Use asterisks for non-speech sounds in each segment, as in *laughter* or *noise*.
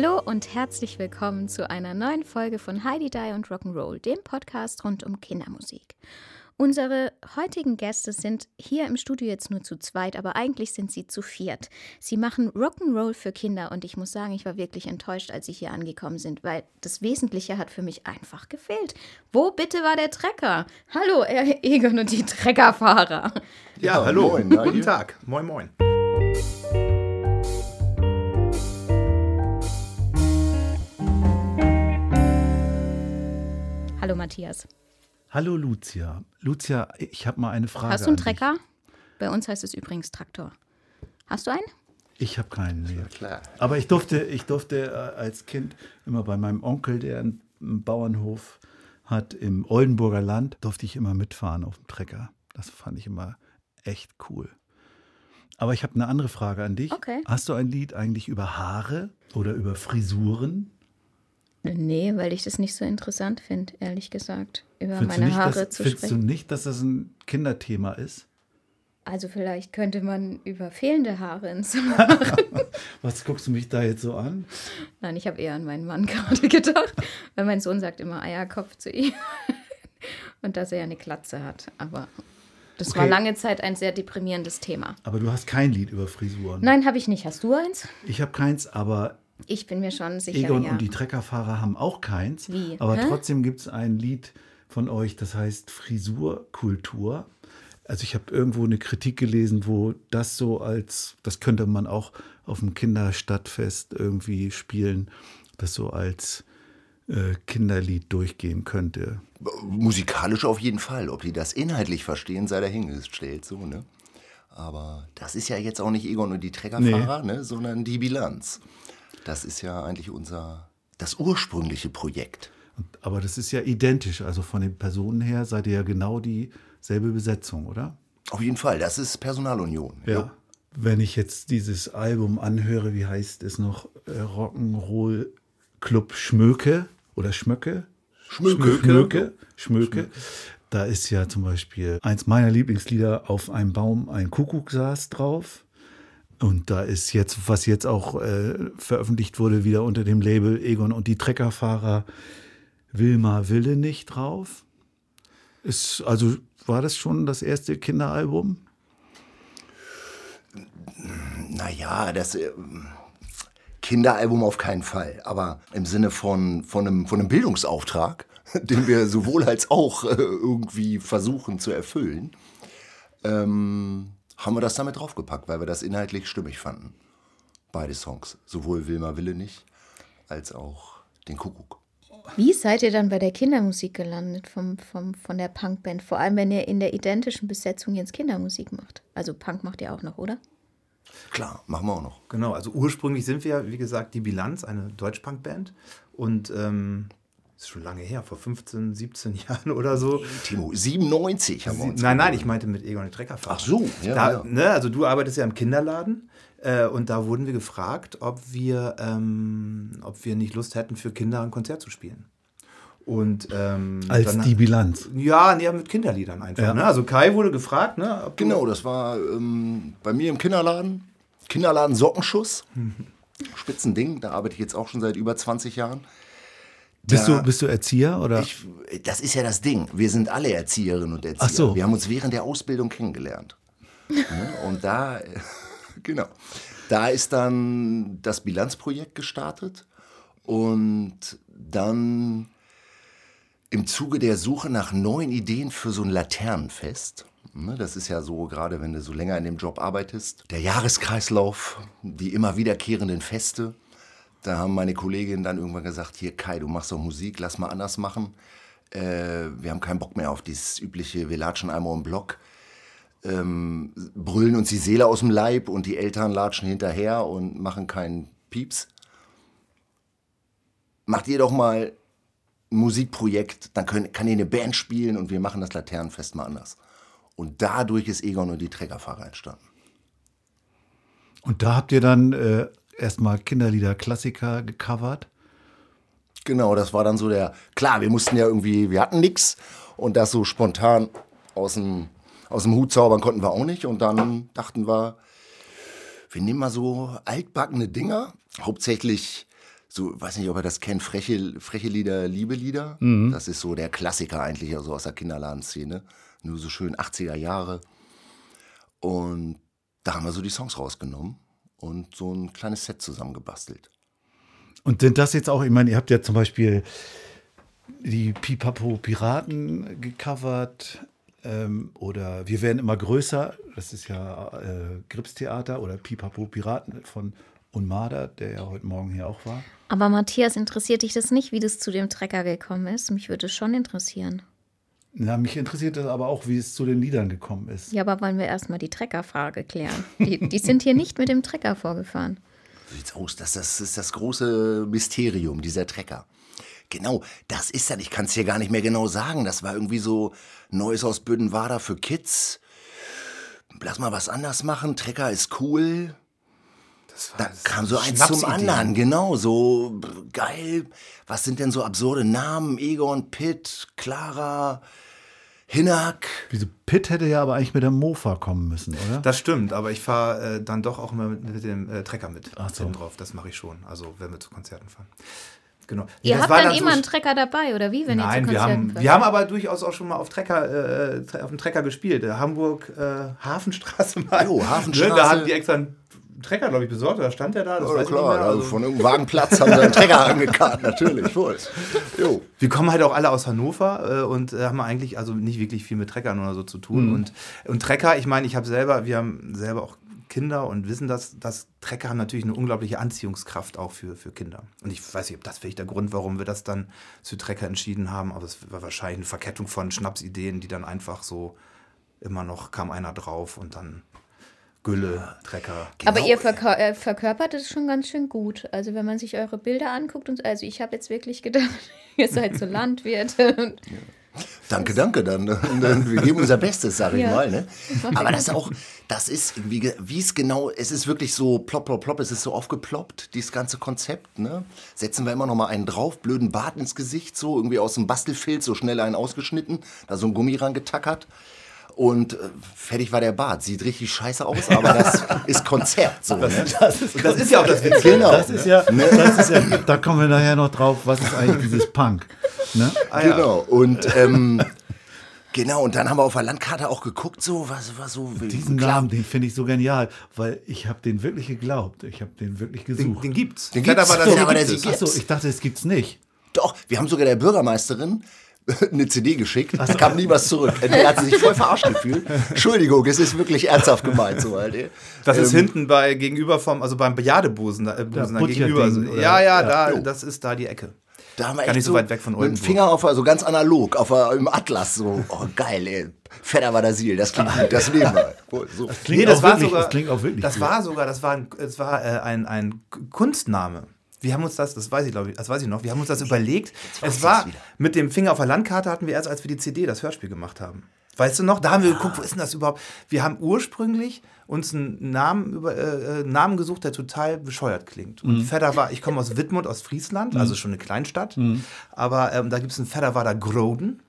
Hallo und herzlich willkommen zu einer neuen Folge von Heidi Die und Rock'n'Roll, dem Podcast rund um Kindermusik. Unsere heutigen Gäste sind hier im Studio jetzt nur zu zweit, aber eigentlich sind sie zu viert. Sie machen Rock'n'Roll für Kinder und ich muss sagen, ich war wirklich enttäuscht, als sie hier angekommen sind, weil das Wesentliche hat für mich einfach gefehlt. Wo bitte war der Trecker? Hallo, Herr Egon und die Treckerfahrer. Ja, hallo. Moin, Guten Tag. Moin, moin. Hallo Matthias. Hallo Lucia. Lucia, ich habe mal eine Frage. Hast du einen Trecker? Bei uns heißt es übrigens Traktor. Hast du einen? Ich habe keinen. Nee. klar. Aber ich durfte, ich durfte äh, als Kind immer bei meinem Onkel, der einen Bauernhof hat im Oldenburger Land, durfte ich immer mitfahren auf dem Trecker. Das fand ich immer echt cool. Aber ich habe eine andere Frage an dich. Okay. Hast du ein Lied eigentlich über Haare oder über Frisuren? Nee, weil ich das nicht so interessant finde, ehrlich gesagt, über findest meine Haare dass, zu findest sprechen. du nicht, dass das ein Kinderthema ist? Also vielleicht könnte man über fehlende Haare ins. *laughs* Was guckst du mich da jetzt so an? Nein, ich habe eher an meinen Mann *laughs* gerade gedacht, weil mein Sohn sagt immer Eierkopf zu ihm *laughs* und dass er ja eine Glatze hat. Aber das Okay. war lange Zeit ein sehr deprimierendes Thema. Aber du hast kein Lied über Frisuren. Nein, habe ich nicht. Hast du eins? Ich habe keins, aber Ich bin mir schon sicher, Egon ja. und die Treckerfahrer haben auch keins. Wie? Aber Hä? trotzdem gibt es ein Lied von euch, das heißt Frisurkultur. Also ich habe irgendwo eine Kritik gelesen, wo das so als, das könnte man auch auf dem Kinderstadtfest irgendwie spielen, das so als äh, Kinderlied durchgehen könnte. Musikalisch auf jeden Fall. Ob die das inhaltlich verstehen, sei dahingestellt, so, ne? Aber das ist ja jetzt auch nicht Egon und die Treckerfahrer, ne? sondern die Bilanz. Das ist ja eigentlich unser, das ursprüngliche Projekt. Aber das ist ja identisch. Also von den Personen her seid ihr ja genau dieselbe Besetzung, oder? Auf jeden Fall, das ist Personalunion. Ja. Wenn ich jetzt dieses Album anhöre, wie heißt es noch? Äh, Rock'n'Roll Club Schmöke oder Schmöcke? Schmöke. Schmöke. Schmöke. Da ist ja zum Beispiel eins meiner Lieblingslieder auf einem Baum ein Kuckuck saß drauf. Und da ist jetzt, was jetzt auch äh, veröffentlicht wurde, wieder unter dem Label Egon und die Treckerfahrer Wilma Wille nicht drauf. Ist, also war das schon das erste Kinderalbum? Naja, das äh, Kinderalbum auf keinen Fall. Aber im Sinne von, von, einem, von einem Bildungsauftrag, *laughs* den wir sowohl als auch äh, irgendwie versuchen zu erfüllen, ähm, haben wir das damit draufgepackt, weil wir das inhaltlich stimmig fanden. Beide Songs. Sowohl Wilma Wille nicht, als auch den Kuckuck. Wie seid ihr dann bei der Kindermusik gelandet vom, vom, von der Punkband? Vor allem, wenn ihr in der identischen Besetzung jetzt Kindermusik macht. Also Punk macht ihr auch noch, oder? Klar, machen wir auch noch. Genau, also ursprünglich sind wir, ja, wie gesagt, die Bilanz, eine Deutschpunk-Band. Und ähm, ist schon lange her, vor 15, 17 *laughs* Jahren oder so. Timo, 97 haben wir uns. Nein, nein, ich meinte mit Egon die Treckerfahrer. Ach so, ja, da, ja. Ne, also du arbeitest ja im Kinderladen äh, und da wurden wir gefragt, ob wir, ähm, ob wir nicht Lust hätten, für Kinder ein Konzert zu spielen. Und ähm, Als dann- die Bilanz. Ja, nee, mit Kinderliedern einfach. Ja. Ne? Also Kai wurde gefragt, ne? Genau, das war ähm, bei mir im Kinderladen. Kinderladen Sockenschuss. Spitzending, da arbeite ich jetzt auch schon seit über 20 Jahren. Bist, Da- du, bist du Erzieher oder? Ich, das ist ja das Ding. Wir sind alle Erzieherinnen und Erzieher. Ach so. Wir haben uns während der Ausbildung kennengelernt. *laughs* Ne? Und da, *laughs* genau, da ist dann das Bilanzprojekt gestartet und dann im Zuge der Suche nach neuen Ideen für so ein Laternenfest. ne, Das ist ja so, gerade wenn du so länger in dem Job arbeitest, der Jahreskreislauf, die immer wiederkehrenden Feste. Da haben meine Kolleginnen dann irgendwann gesagt, hier Kai, du machst doch Musik, lass mal anders machen. Äh, wir haben keinen Bock mehr auf dieses übliche, wir latschen einmal im Block. ähm, brüllen uns die Seele aus dem Leib und die Eltern latschen hinterher und machen keinen Pieps. Macht ihr doch mal ein Musikprojekt, dann können, kann ihr eine Band spielen und wir machen das Laternenfest mal anders. Und dadurch ist Egon und die Trägerfahrer entstanden. Und da habt ihr dann äh, erstmal Kinderlieder, Klassiker gecovert. Genau, das war dann so der. Klar, wir mussten ja irgendwie, wir hatten nichts und das so spontan aus dem, aus dem Hut zaubern konnten wir auch nicht. Und dann dachten wir, wir nehmen mal so altbackene Dinger, hauptsächlich so, weiß nicht, ob ihr das kennt, freche, freche Lieder, liebe Lieder. Das ist so der Klassiker eigentlich, also aus der Kinderladenszene. Nur so schön 80er Jahre. Und da haben wir so die Songs rausgenommen und so ein kleines Set zusammengebastelt. Und sind das jetzt auch, ich meine, ihr habt ja zum Beispiel die Pipapo Piraten gecovert ähm, oder Wir werden immer größer, das ist ja äh, Gripstheater oder Pipapo Piraten von Unmada, der ja heute Morgen hier auch war. Aber Matthias, interessiert dich das nicht, wie das zu dem Trecker gekommen ist? Mich würde es schon interessieren. Na, mich interessiert das aber auch, wie es zu den Liedern gekommen ist. Ja, aber wollen wir erstmal die Treckerfrage klären. Die, die sind hier nicht mit dem Trecker vorgefahren. So sieht's aus. Das, das ist das große Mysterium, dieser Trecker. Genau, das ist das. Ich kann es hier gar nicht mehr genau sagen. Das war irgendwie so Neues aus Bödenwader für Kids. Lass mal was anders machen. Trecker ist cool. Das war Da das kam so eins zum anderen. Genau, so geil. Was sind denn so absurde Namen? Egon, Pitt, Clara, Hinak. Wieso Pitt hätte ja aber eigentlich mit der Mofa kommen müssen, oder? Das stimmt, aber ich fahre äh, dann doch auch immer mit, mit dem äh, Trecker mit. Ach so. Drauf, das mache ich schon. Also wenn wir zu Konzerten fahren. Genau. Ihr Das habt dann so immer sch- einen Trecker dabei, oder wie, wenn Nein, ihr zu wir Konzerten haben, fahrt? wir haben aber durchaus auch schon mal auf Trecker, äh, auf dem Trecker gespielt. Äh, Hamburg, äh, Hafenstraße *laughs* mal. Jo, Hafenstraße. Ne, Da hatten die extra einen Trecker, glaube ich, besorgt. Da stand der da. Das Ja, klar, mehr. also von irgendeinem Wagenplatz haben sie einen Trecker *laughs* angekarrt, natürlich, voll. Jo. wir kommen halt auch alle aus Hannover äh, und äh, haben eigentlich also nicht wirklich viel mit Treckern oder so zu tun. Und, und Trecker, ich meine, ich habe selber, wir haben selber auch Kinder und wissen, dass, dass Trecker haben natürlich eine unglaubliche Anziehungskraft auch für, für Kinder. Und ich weiß nicht, ob das vielleicht der Grund, warum wir das dann zu Trecker entschieden haben, aber es war wahrscheinlich eine Verkettung von Schnapsideen, die dann einfach so immer noch kam einer drauf und dann Gülle, Trecker. Aber Genau. ihr verkör äh, verkörpert es schon ganz schön gut. Also wenn man sich eure Bilder anguckt und also ich habe jetzt wirklich gedacht, *laughs* ihr seid so *laughs* Landwirte. Und Danke, danke. Dann, *laughs* dann wir geben unser Bestes, sag ich Ja. mal. Ne? Aber das ist auch, das ist ge- wie es genau, es ist wirklich so plopp, plopp, plopp, es ist so aufgeploppt, dieses ganze Konzept. Ne? Setzen wir immer noch mal einen drauf, blöden Bart ins Gesicht, so irgendwie aus dem Bastelfilz, so schnell einen ausgeschnitten, da so ein Gummi rangetackert. Und äh, fertig war der Bart. Sieht richtig scheiße aus, aber das *laughs* ist Konzert. So, ne? Das ist, Das ist ja auch das Witzige. Genau. das ist ja, *laughs* das ist ja, da kommen wir nachher noch drauf, was ist eigentlich dieses Punk? Ne? *laughs* Genau. Und ähm, genau, und dann haben wir auf der Landkarte auch geguckt, so, was war so. Diesen klar, Namen, den finde ich so genial, weil ich habe den wirklich geglaubt. Ich habe den wirklich Den, gesucht. den gibt's. Den gibt's. aber das Ja, aber der gibt es. sieht- Achso, ich dachte, es gibt's nicht. Doch, wir haben sogar der Bürgermeisterin *laughs* eine CD geschickt, da kam nie was zurück. Entweder hat sie sich voll verarscht gefühlt. Entschuldigung, es ist wirklich ernsthaft gemeint, so halt. ey. Das ist Ähm, hinten bei gegenüber vom, also beim Bejadebusen da, äh, Busen da gegenüber. Also, ja, ja, Ja. da, Jo. das ist da die Ecke. Da haben wir Gar echt nicht so weit weg von Mit dem Oldenburg. Finger auf, also ganz analog, auf, im Atlas, so, oh geil, ey. Fetter war der Sil, das klingt gut, das nehmen wir. *laughs* So. Klingt auch wirklich- das klingt auch wirklich Das gut. war sogar, das war ein, das war, äh, ein, ein Kunstname. Wir haben uns das, das weiß ich glaube ich, das weiß ich noch, wir haben uns das überlegt. Es war, mit dem Finger auf der Landkarte hatten wir erst, als wir die CD, das Hörspiel gemacht haben. Weißt du noch? Da haben wir geguckt, wo ist denn das überhaupt? Wir haben ursprünglich uns einen Namen, über, äh, äh, Namen gesucht, der total bescheuert klingt. Und Fedder war, ich komme aus Wittmund, aus Friesland, also schon eine Kleinstadt. Aber ähm, da gibt es einen Fedder war da Groden.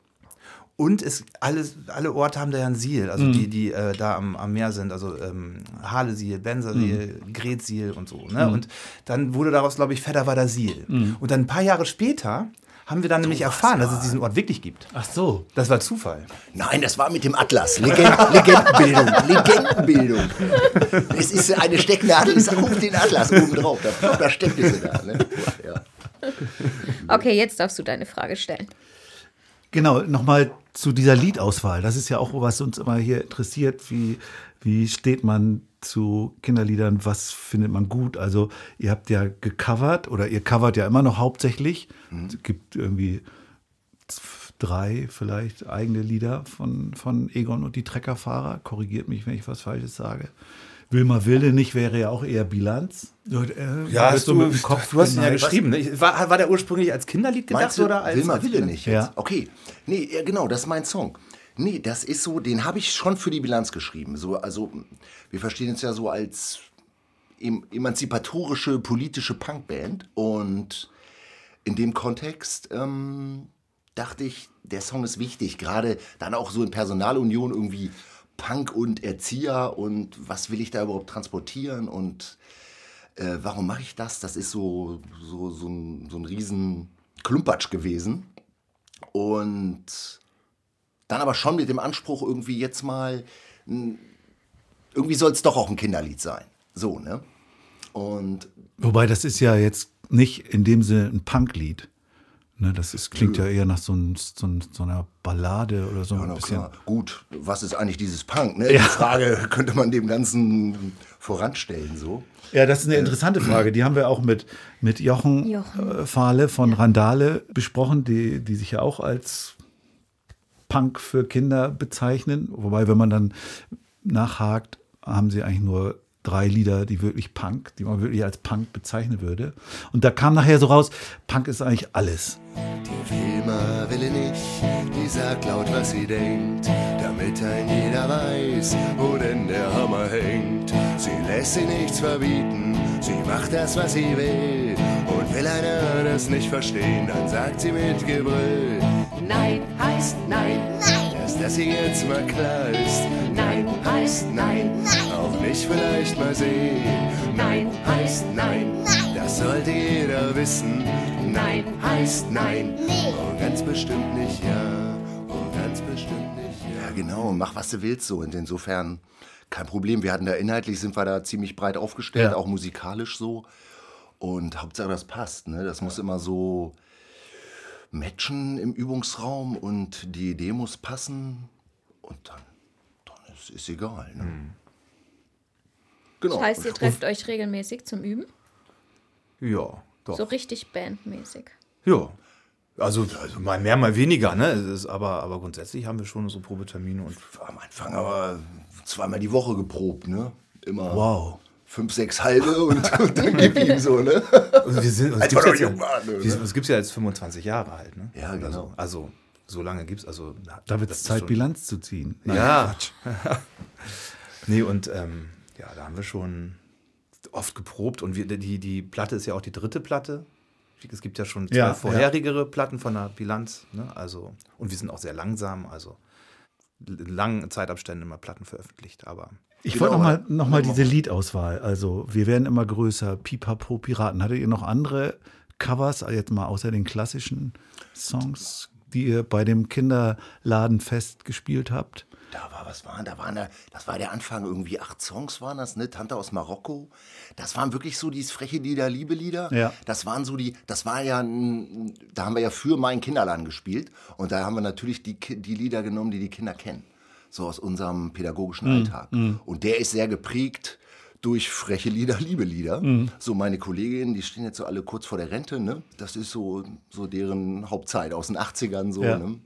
Und es, alles, alle Orte haben da ja ein Siel, also die, die äh, da am, am Meer sind, also ähm, Halesiel, Bensersiel, Gretsiel und so. Ne? Und dann wurde daraus, glaube ich, Fedderwader Siel. Und dann ein paar Jahre später haben wir dann nämlich erfahren, dass es diesen Ort wirklich gibt. Ach so. Das war Zufall. Nein, das war mit dem Atlas. Legend, *laughs* Legendenbildung. Legendenbildung. Es ist eine Stecknadel, ist auf den Atlas oben drauf. Da, da steckt es da. Ne? Ja. okay, jetzt darfst du deine Frage stellen. Genau, nochmal zu dieser Liedauswahl. Das ist ja auch, was uns immer hier interessiert. Wie, wie steht man zu Kinderliedern? Was findet man gut? Also, ihr habt ja gecovert oder ihr covert ja immer noch hauptsächlich. Es gibt irgendwie drei vielleicht eigene Lieder von, von Egon und die Treckerfahrer. Korrigiert mich, wenn ich was Falsches sage. Wilma Wilde nicht wäre ja auch eher Bilanz. Äh, Ja, wird hast du, mit dem Kopf du hast ihn ja geschrieben. Ne? War, war der ursprünglich als Kinderlied gedacht du, oder als Wilma als Wille nicht jetzt? Ja. Okay. Nee, ja, genau, das ist mein Song. Nee, das ist so, den habe ich schon für die Bilanz geschrieben. So, also, wir verstehen uns ja so als em emanzipatorische politische Punkband. Und in dem Kontext ähm, dachte ich, der Song ist wichtig. Gerade dann auch so in Personalunion irgendwie Punk und Erzieher und was will ich da überhaupt transportieren und äh, warum mache ich das? Das ist so, so, so, ein, so ein riesen Klumpatsch gewesen. Und dann aber schon mit dem Anspruch, irgendwie jetzt mal, irgendwie soll es doch auch ein Kinderlied sein. So, ne? Und Wobei das ist ja jetzt nicht in dem Sinne ein Punklied. Ne, das ist, klingt ja eher nach so, ein, so, ein, so einer Ballade oder so ja, ein bisschen. klar, gut, was ist eigentlich dieses Punk? Ne? Die Frage *laughs* könnte man dem Ganzen voranstellen, so. Ja, das ist eine interessante Frage. Die haben wir auch mit, mit Jochen, Jochen. Äh, Fahle von Randale besprochen, die, die sich ja auch als Punk für Kinder bezeichnen. Wobei, wenn man dann nachhakt, haben sie eigentlich nur drei Lieder, die wirklich Punk, die man wirklich als Punk bezeichnen würde. Und da kam nachher so raus, Punk ist eigentlich alles. Die Wilma will nicht, die sagt laut, was sie denkt, damit ein jeder weiß, wo denn der Hammer hängt. Sie lässt sich nichts verbieten, sie macht das, was sie will. Und will einer das nicht verstehen, dann sagt sie mit Gebrüll. Nein heißt nein, dass das hier jetzt mal klar ist. Nein heißt nein, auch nicht vielleicht mal sehen. Nein heißt nein, das sollte jeder wissen. Nein heißt nein, oh ganz bestimmt nicht ja, oh ganz bestimmt nicht ja. Ja, genau, mach was du willst so. Und insofern kein Problem. Wir hatten da inhaltlich, sind wir da ziemlich breit aufgestellt, Ja. auch musikalisch so. Und Hauptsache, das passt. Ne? Das muss immer so matchen im Übungsraum und die Idee muss passen. Und dann, dann ist es egal. Ne? Genau. Das heißt, ihr trefft euch regelmäßig zum Üben? Ja, doch. So richtig bandmäßig. Ja. Also, also mal mehr, mal weniger, ne? Es ist, aber, aber grundsätzlich haben wir schon so Probetermine und Am Anfang aber zweimal die Woche geprobt, ne? Immer Wow. fünf, sechs halbe und, *laughs* und dann gib ihm so, ne? *laughs* Also wir sind, wir jetzt, noch ja, ne? ja jetzt 25 Jahre halt, ne? Ja, genau. Also, also so lange gibt's also. Da wird es Zeit, schon- Bilanz zu ziehen. Nein, Ja. *laughs* nee, und ähm, ja, da haben wir schon oft geprobt und wir, die, die Platte ist ja auch die dritte Platte. Es gibt ja schon zwei Ja, vorherigere Platten von der Bilanz, ne? Also, und wir sind auch sehr langsam, also in langen Zeitabständen immer Platten veröffentlicht, aber Ich Genau, wollte noch mal, aber- noch mal diese Liedauswahl. Also, wir werden immer größer. Pipapo Piraten. Hattet ihr noch andere Covers, jetzt mal außer den klassischen Songs, die ihr bei dem Kinderladenfest gespielt habt? Da war, was waren, da waren da, das war der Anfang, irgendwie acht Songs waren das, ne? Tante aus Marokko. Das waren wirklich so dieses freche Lieder, Liebe-Lieder. Ja. Das waren so die, das war ja, da haben wir ja für meinen Kinderladen gespielt. Und da haben wir natürlich die, die Lieder genommen, die die Kinder kennen. So aus unserem pädagogischen Alltag. Und der ist sehr geprägt durch freche Lieder, *laughs* Liebe-Lieder. So meine Kolleginnen, die stehen jetzt so alle kurz vor der Rente, ne? Das ist so, so deren Hauptzeit aus den 80ern so, Ja. ne?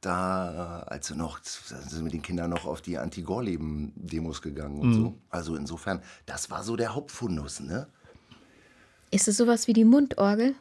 da, als wir noch, da sind wir mit den Kindern noch auf die Anti-Gorleben-Demos gegangen und so. Also insofern, das war so der Hauptfundus, ne? Ist es sowas wie die Mundorgel?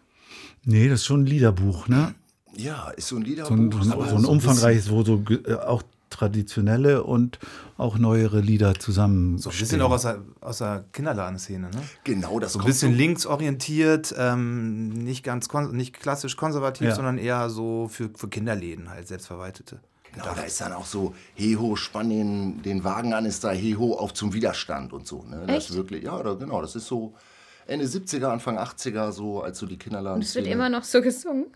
Nee, das ist schon ein Liederbuch, ne? Ja, ist so ein Liederbuch. So ein, so ein, umfangreiches, wo so äh, auch traditionelle und auch neuere Lieder zusammen. so ein bisschen auch aus der, aus der Kinderladenszene, ne? Genau, das So ein bisschen so, linksorientiert, ähm, nicht ganz kon nicht klassisch konservativ, Ja. sondern eher so für, für Kinderläden halt, selbstverwaltete. Genau, da ist dann auch so, Heho, spann den, den Wagen an, ist da Heho auf zum Widerstand und so. Ne? Das Echt? ist wirklich, ja, da, genau, das ist so Ende 70er, Anfang 80er, so als so die Kinderladen. Und es wird immer noch so gesungen,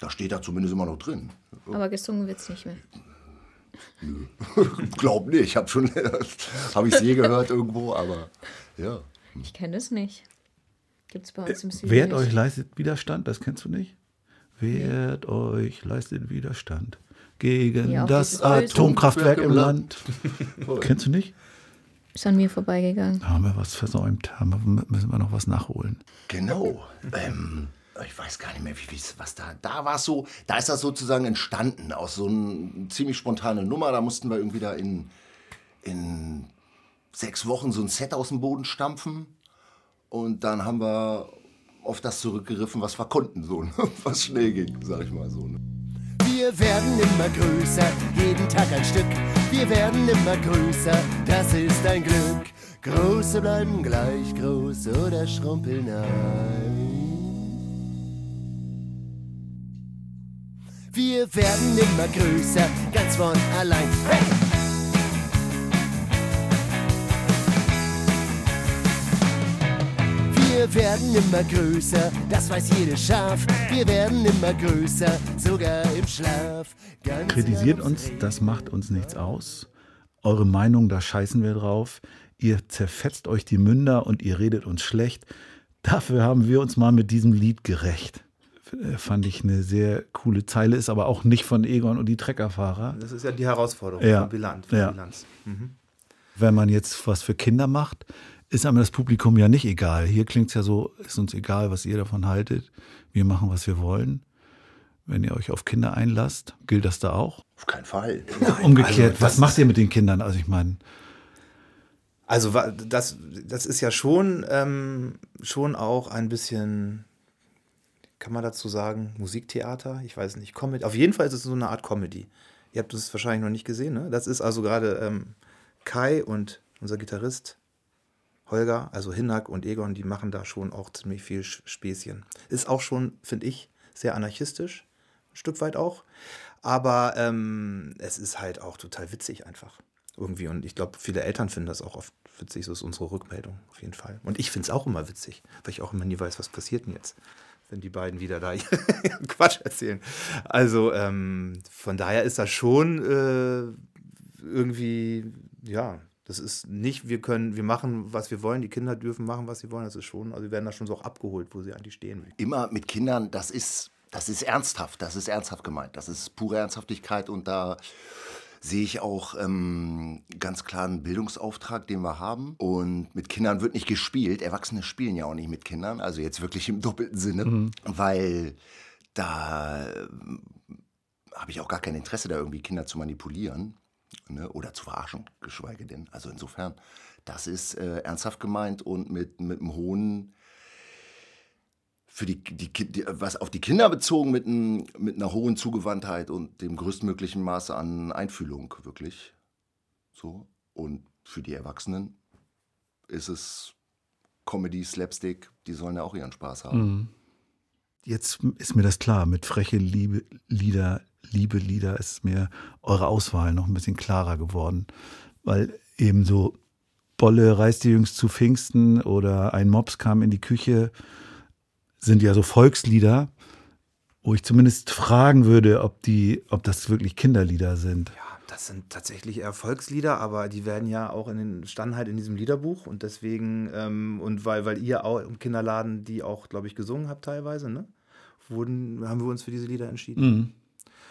Da steht da zumindest immer noch drin. aber gesungen wird es nicht mehr. *laughs* Glaub nicht, hab schon, *laughs* habe ich es je gehört irgendwo, aber ja. Ich kenne es nicht. Gibt es bei uns im Süden Wehrt nicht. euch leistet Widerstand, das kennst du nicht? Wehrt euch leistet Widerstand gegen Ja, das. Atomkraftwerk im Land. *laughs* kennst du nicht? Ist an mir vorbeigegangen. Da haben wir was versäumt, haben wir, müssen wir noch was nachholen. Genau. Ähm, ich weiß gar nicht mehr, wie, wie was da, da war so, da ist das sozusagen entstanden aus so einer ziemlich spontanen Nummer. Da mussten wir irgendwie da in, in sechs Wochen so ein Set aus dem Boden stampfen. Und dann haben wir auf das zurückgegriffen, was wir konnten, so, ne? *laughs* was schnell ging, sag ich mal so. Ne? Wir werden immer größer, jeden Tag ein Stück. Wir werden immer größer, das ist ein Glück. Große bleiben gleich groß oder schrumpeln ein. Wir werden immer größer, ganz von allein. Hey! Wir werden immer größer, das weiß jedes Schaf. Wir werden immer größer, sogar im Schlaf. Ganz Kritisiert uns, das macht uns nichts aus. Eure Meinung, da scheißen wir drauf. Ihr zerfetzt euch die Münder und ihr redet uns schlecht. Dafür haben wir uns mal mit diesem Lied gerecht. Äh, Fand ich eine sehr coole Zeile, ist aber auch nicht von Egon und die Treckerfahrer. Das ist ja die Herausforderung Ja. von Bilanz. Von Ja. Bilanz. Mhm. Wenn man jetzt was für Kinder macht, ist einem das Publikum ja nicht egal. Hier klingt es ja so, ist uns egal, was ihr davon haltet. Wir machen, was wir wollen. Wenn ihr euch auf Kinder einlasst, gilt das da auch? Auf keinen Fall. *laughs* Umgekehrt, also was macht ihr mit den Kindern? Also ich meine, Also das, das ist ja schon, ähm, schon auch ein bisschen, kann man dazu sagen, Musiktheater? Ich weiß nicht, Comedy. Auf jeden Fall ist es so eine Art Comedy. Ihr habt es wahrscheinlich noch nicht gesehen, ne? Das ist also gerade ähm, Kai und unser Gitarrist Holger, also Hinnack und Egon, die machen da schon auch ziemlich viel Späßchen. Ist auch schon, finde ich, sehr anarchistisch, ein Stück weit auch. Aber ähm, es ist halt auch total witzig einfach. Irgendwie. Und ich glaube, viele Eltern finden das auch oft witzig. So ist unsere Rückmeldung auf jeden Fall. Und ich finde es auch immer witzig, weil ich auch immer nie weiß, was passiert denn jetzt, wenn die beiden wieder da *laughs* Quatsch erzählen. Also ähm, von daher ist das schon äh, irgendwie, ja, das ist nicht, wir können, wir machen, was wir wollen, die Kinder dürfen machen, was sie wollen. Das ist schon, also wir werden da schon so abgeholt, wo sie eigentlich stehen. Immer mit Kindern, das ist, das ist ernsthaft, das ist ernsthaft gemeint. Das ist pure Ernsthaftigkeit und da sehe ich auch ähm, ganz klar einen Bildungsauftrag, den wir haben. Und mit Kindern wird nicht gespielt. Erwachsene spielen ja auch nicht mit Kindern, also jetzt wirklich im doppelten Sinne, weil da ähm, habe ich auch gar kein Interesse, da irgendwie Kinder zu manipulieren ne, oder zu verarschen, geschweige denn. Also insofern, das ist äh, ernsthaft gemeint und mit, mit einem hohen für die, die, die, was auf die Kinder bezogen mit, ein, mit einer hohen Zugewandtheit und dem größtmöglichen Maße an Einfühlung, wirklich. So. Und für die Erwachsenen ist es Comedy, Slapstick, die sollen ja auch ihren Spaß haben. jetzt ist mir das klar. Mit freche Liebe, Lieder, Liebe Lieder ist mir eure Auswahl noch ein bisschen klarer geworden. Weil eben so Bolle reiste jüngst zu Pfingsten oder ein Mops kam in die Küche sind ja so Volkslieder, wo ich zumindest fragen würde, ob die, ob das wirklich Kinderlieder sind. Ja, das sind tatsächlich Erfolgslieder, aber die werden ja auch in den, standen halt in diesem Liederbuch und deswegen, ähm, und weil, weil ihr auch im Kinderladen die auch, glaube ich, gesungen habt teilweise, ne? Wurden, haben wir uns für diese Lieder entschieden.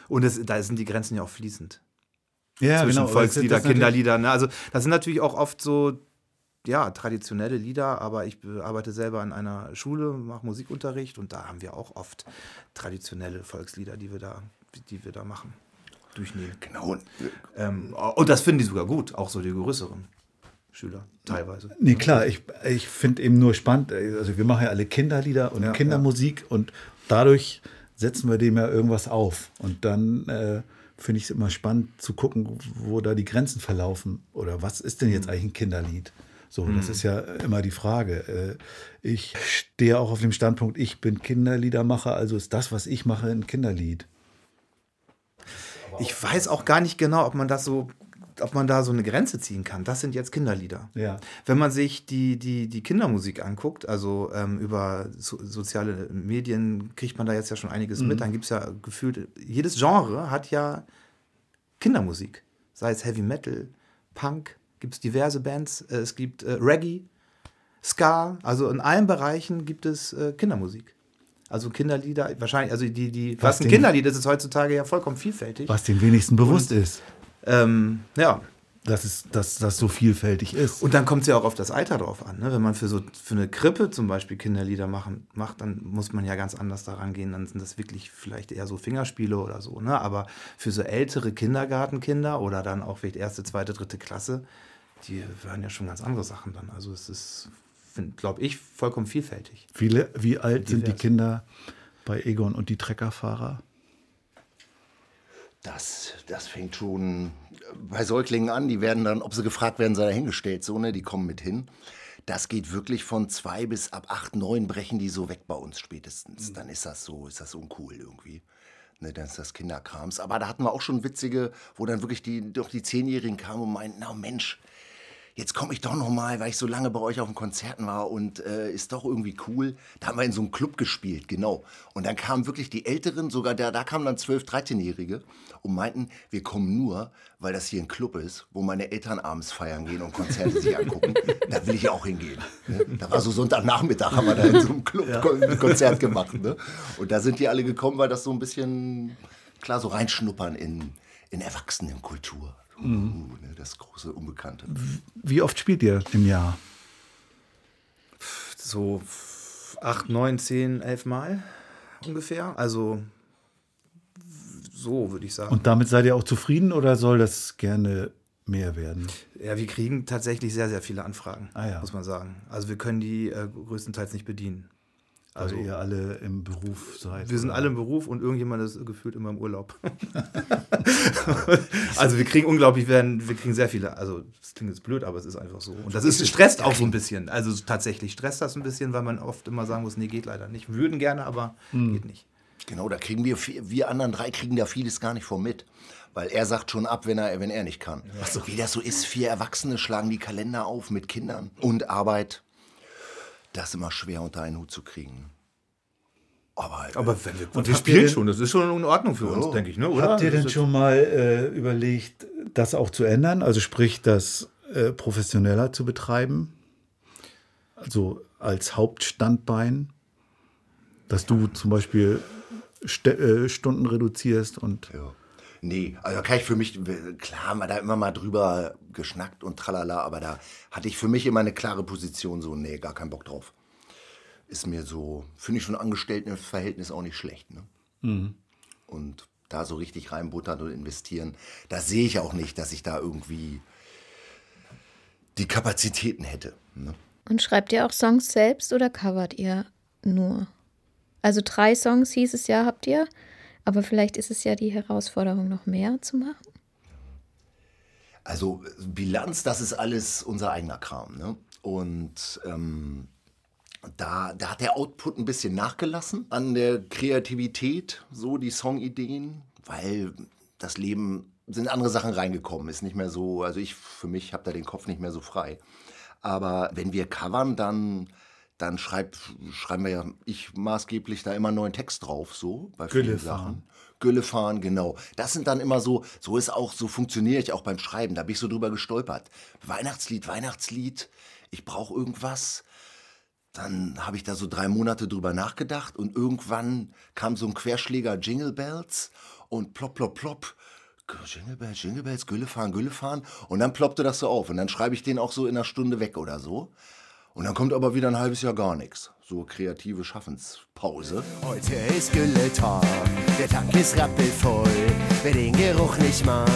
Und es, da sind die Grenzen ja auch fließend. Ja, zwischen genau. Volkslieder, Das Kinderlieder. Ne? Also das sind natürlich auch oft so ja, traditionelle Lieder, aber ich arbeite selber an einer Schule, mache Musikunterricht und da haben wir auch oft traditionelle Volkslieder, die wir da, die wir da machen. Durchnehmen. Genau. Und, äh, Ähm, und das finden die sogar gut, auch so die größeren Schüler teilweise. Nee, klar, ich, ich finde eben nur spannend, also wir machen ja alle Kinderlieder und Ja, Kindermusik und dadurch setzen wir dem ja irgendwas auf. Und dann äh, finde ich es immer spannend zu gucken, wo da die Grenzen verlaufen. Oder was ist denn jetzt eigentlich ein Kinderlied? So, das ist ja immer die Frage. Äh, Ich stehe auch auf dem Standpunkt, ich bin Kinderliedermacher, also ist das, was ich mache, ein Kinderlied. Ich weiß auch gar nicht genau, ob man das so, ob man da so eine Grenze ziehen kann. Das sind jetzt Kinderlieder. Ja. Wenn man sich die, die, die Kindermusik anguckt, also ähm, über so, soziale Medien kriegt man da jetzt ja schon einiges mit, dann gibt es ja gefühlt, jedes Genre hat ja Kindermusik. Sei es Heavy Metal, Punk, gibt es diverse Bands, äh, es gibt äh, Reggae, Ska, also in allen Bereichen gibt es äh, Kindermusik. Also Kinderlieder, wahrscheinlich, also die, die, was ein den- Kinderlied ist, ist heutzutage ja vollkommen vielfältig. Was den wenigsten bewusst ist. Ähm, ja, dass es dass das so vielfältig ist. Und dann kommt es ja auch auf das Alter drauf an. Ne? Wenn man für so für eine Krippe zum Beispiel Kinderlieder machen, macht, dann muss man ja ganz anders daran gehen. Dann sind das wirklich vielleicht eher so Fingerspiele oder so. Ne? Aber für so ältere Kindergartenkinder oder dann auch vielleicht erste, zweite, dritte Klasse, die hören ja schon ganz andere Sachen dann. Also es ist, glaube ich, vollkommen vielfältig. Viele, wie alt sind die. Kinder bei Egon und die Treckerfahrer? Das, das fängt schon bei Säuglingen an. Die werden dann, ob sie gefragt werden, sei dahingestellt. So, ne? Die kommen mit hin. Das geht wirklich von zwei bis ab acht, neun brechen die so weg bei uns spätestens. Dann ist das so, ist das uncool irgendwie. Ne, dann ist das Kinderkrams. Aber da hatten wir auch schon witzige, wo dann wirklich die, doch die Zehnjährigen kamen und meinten, na Mensch, jetzt komme ich doch noch mal, weil ich so lange bei euch auf den Konzerten war und äh, ist doch irgendwie cool. Da haben wir in so einem Club gespielt, genau. Und dann kamen wirklich die Älteren, sogar da, da kamen dann 12-, 13-Jährige und meinten, wir kommen nur, weil das hier ein Club ist, wo meine Eltern abends feiern gehen und Konzerte sich angucken. *laughs* Da will ich auch hingehen. Ne? Da war so Sonntagnachmittag, haben wir da in so einem Club ein Konzert gemacht. Ne? Und da sind die alle gekommen, weil das so ein bisschen, klar, so reinschnuppern in, in Erwachsenenkultur. Uh, ne, das große Unbekannte. Wie oft spielt ihr im Jahr? So acht, neun, zehn, elf Mal ungefähr. Also so würde ich sagen. Und damit seid ihr auch zufrieden oder soll das gerne mehr werden? Ja, wir kriegen tatsächlich sehr, sehr viele Anfragen, Ah ja. muss man sagen. Also wir können die äh, größtenteils nicht bedienen. Also ihr alle im Beruf seid? Wir sind oder? alle im Beruf und irgendjemand ist gefühlt immer im Urlaub. *laughs* *laughs* also wir kriegen unglaublich, werden, wir kriegen sehr viele, also das klingt jetzt blöd, aber es ist einfach so. Und das ist, stresst auch so ein bisschen. Also tatsächlich stresst das ein bisschen, weil man oft immer sagen muss, nee, geht leider nicht. Wir würden gerne, aber Hm. geht nicht. Genau, da kriegen wir, wir anderen drei kriegen da vieles gar nicht vor mit. Weil er sagt schon ab, wenn er, wenn er nicht kann. Wie das so ist, vier Erwachsene schlagen die Kalender auf mit Kindern und Arbeit. Das ist immer schwer unter einen Hut zu kriegen. Aber, Aber wenn wir, Und wir spielen denn- schon, das ist schon in Ordnung für uns, denke ich, ne? oder? Habt ihr denn schon mal äh, überlegt, das auch zu ändern? Also sprich, das äh, professioneller zu betreiben? Also als Hauptstandbein? Dass du zum Beispiel St äh, Stunden reduzierst und Ja. Nee, also kann ich für mich, klar haben wir da immer mal drüber geschnackt und tralala, aber da hatte ich für mich immer eine klare Position, so, nee, gar keinen Bock drauf. Ist mir so, finde ich schon Angestelltenverhältnis auch nicht schlecht, ne? Und da so richtig reinbuttern und investieren, da sehe ich auch nicht, dass ich da irgendwie die Kapazitäten hätte. Ne? Und schreibt ihr auch Songs selbst oder covert ihr nur? Also drei Songs hieß es ja, habt ihr. Aber vielleicht ist es ja die Herausforderung, noch mehr zu machen. Also Bilanz, das ist alles unser eigener Kram. Ne? Und ähm, da, da hat der Output ein bisschen nachgelassen an der Kreativität, so die Songideen, weil das Leben sind andere Sachen reingekommen, ist nicht mehr so, also ich für mich habe da den Kopf nicht mehr so frei. Aber wenn wir covern, dann, dann schreib, schreiben wir ja, ich maßgeblich da immer einen neuen Text drauf, so bei vielen Gülle Sachen. fahren. Gülle fahren, genau. Das sind dann immer so, so ist auch, so funktioniere ich auch beim Schreiben. Da bin ich so drüber gestolpert. Weihnachtslied, Weihnachtslied, ich brauche irgendwas. Dann habe ich da so drei Monate drüber nachgedacht und irgendwann kam so ein Querschläger Jingle Bells und plopp, plopp, plopp. Jingle Bells, Jingle Bells, Gülle fahren, Gülle fahren. Und dann ploppte das so auf. Und dann schreibe ich den auch so in einer Stunde weg oder so. Und dann kommt aber wieder ein halbes Jahr gar nichts. So kreative Schaffenspause. Heute ist Gülletag, der Tank ist rappelvoll. Wer den Geruch nicht mag,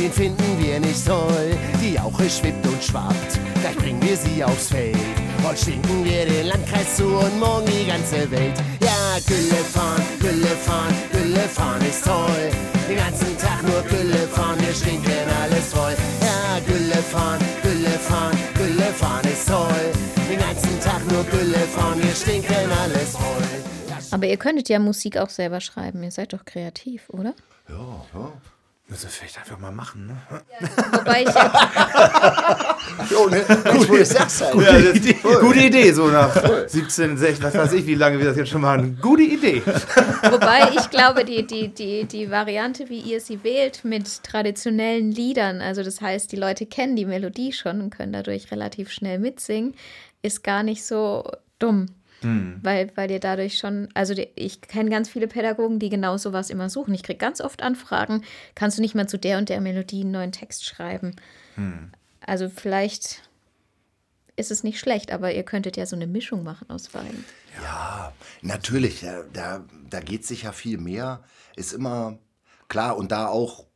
den finden wir nicht toll. Die Jauche schwippt und schwappt, gleich bringen wir sie aufs Feld. Heute stinken wir den Landkreis zu und morgen die ganze Welt. Ja, Gülle fahren, Gülle fahren, Gülle fahren ist toll. Den ganzen Tag nur Gülle fahren, wir stinken alles voll. Ja, Gülle fahren, Gülle fahren, Gülle fahren ist toll. Den ganzen Tag nur Gülle fahren, wir stinken alles voll. Aber ihr könntet ja Musik auch selber schreiben. Ihr seid doch kreativ, oder? Ja, ja. Müssen wir vielleicht einfach mal machen, ne? Wobei ich *laughs* Jo, ne? Jetzt, wo du sagst halt. Ja, das ist gute Idee, so nach 17, 16, was weiß ich, wie lange wir das jetzt schon machen. Gute Idee. *laughs* Wobei ich glaube, die, die, die, die Variante, wie ihr sie wählt, mit traditionellen Liedern, also das heißt, die Leute kennen die Melodie schon und können dadurch relativ schnell mitsingen, ist gar nicht so dumm. Weil, weil ihr dadurch schon, also die, ich kenne ganz viele Pädagogen, die genau sowas immer suchen. Ich kriege ganz oft Anfragen, kannst du nicht mal zu der und der Melodie einen neuen Text schreiben? Also vielleicht ist es nicht schlecht, aber ihr könntet ja so eine Mischung machen aus beiden. Ja, natürlich, da, da, da geht sich ja viel mehr. Ist immer klar und da auch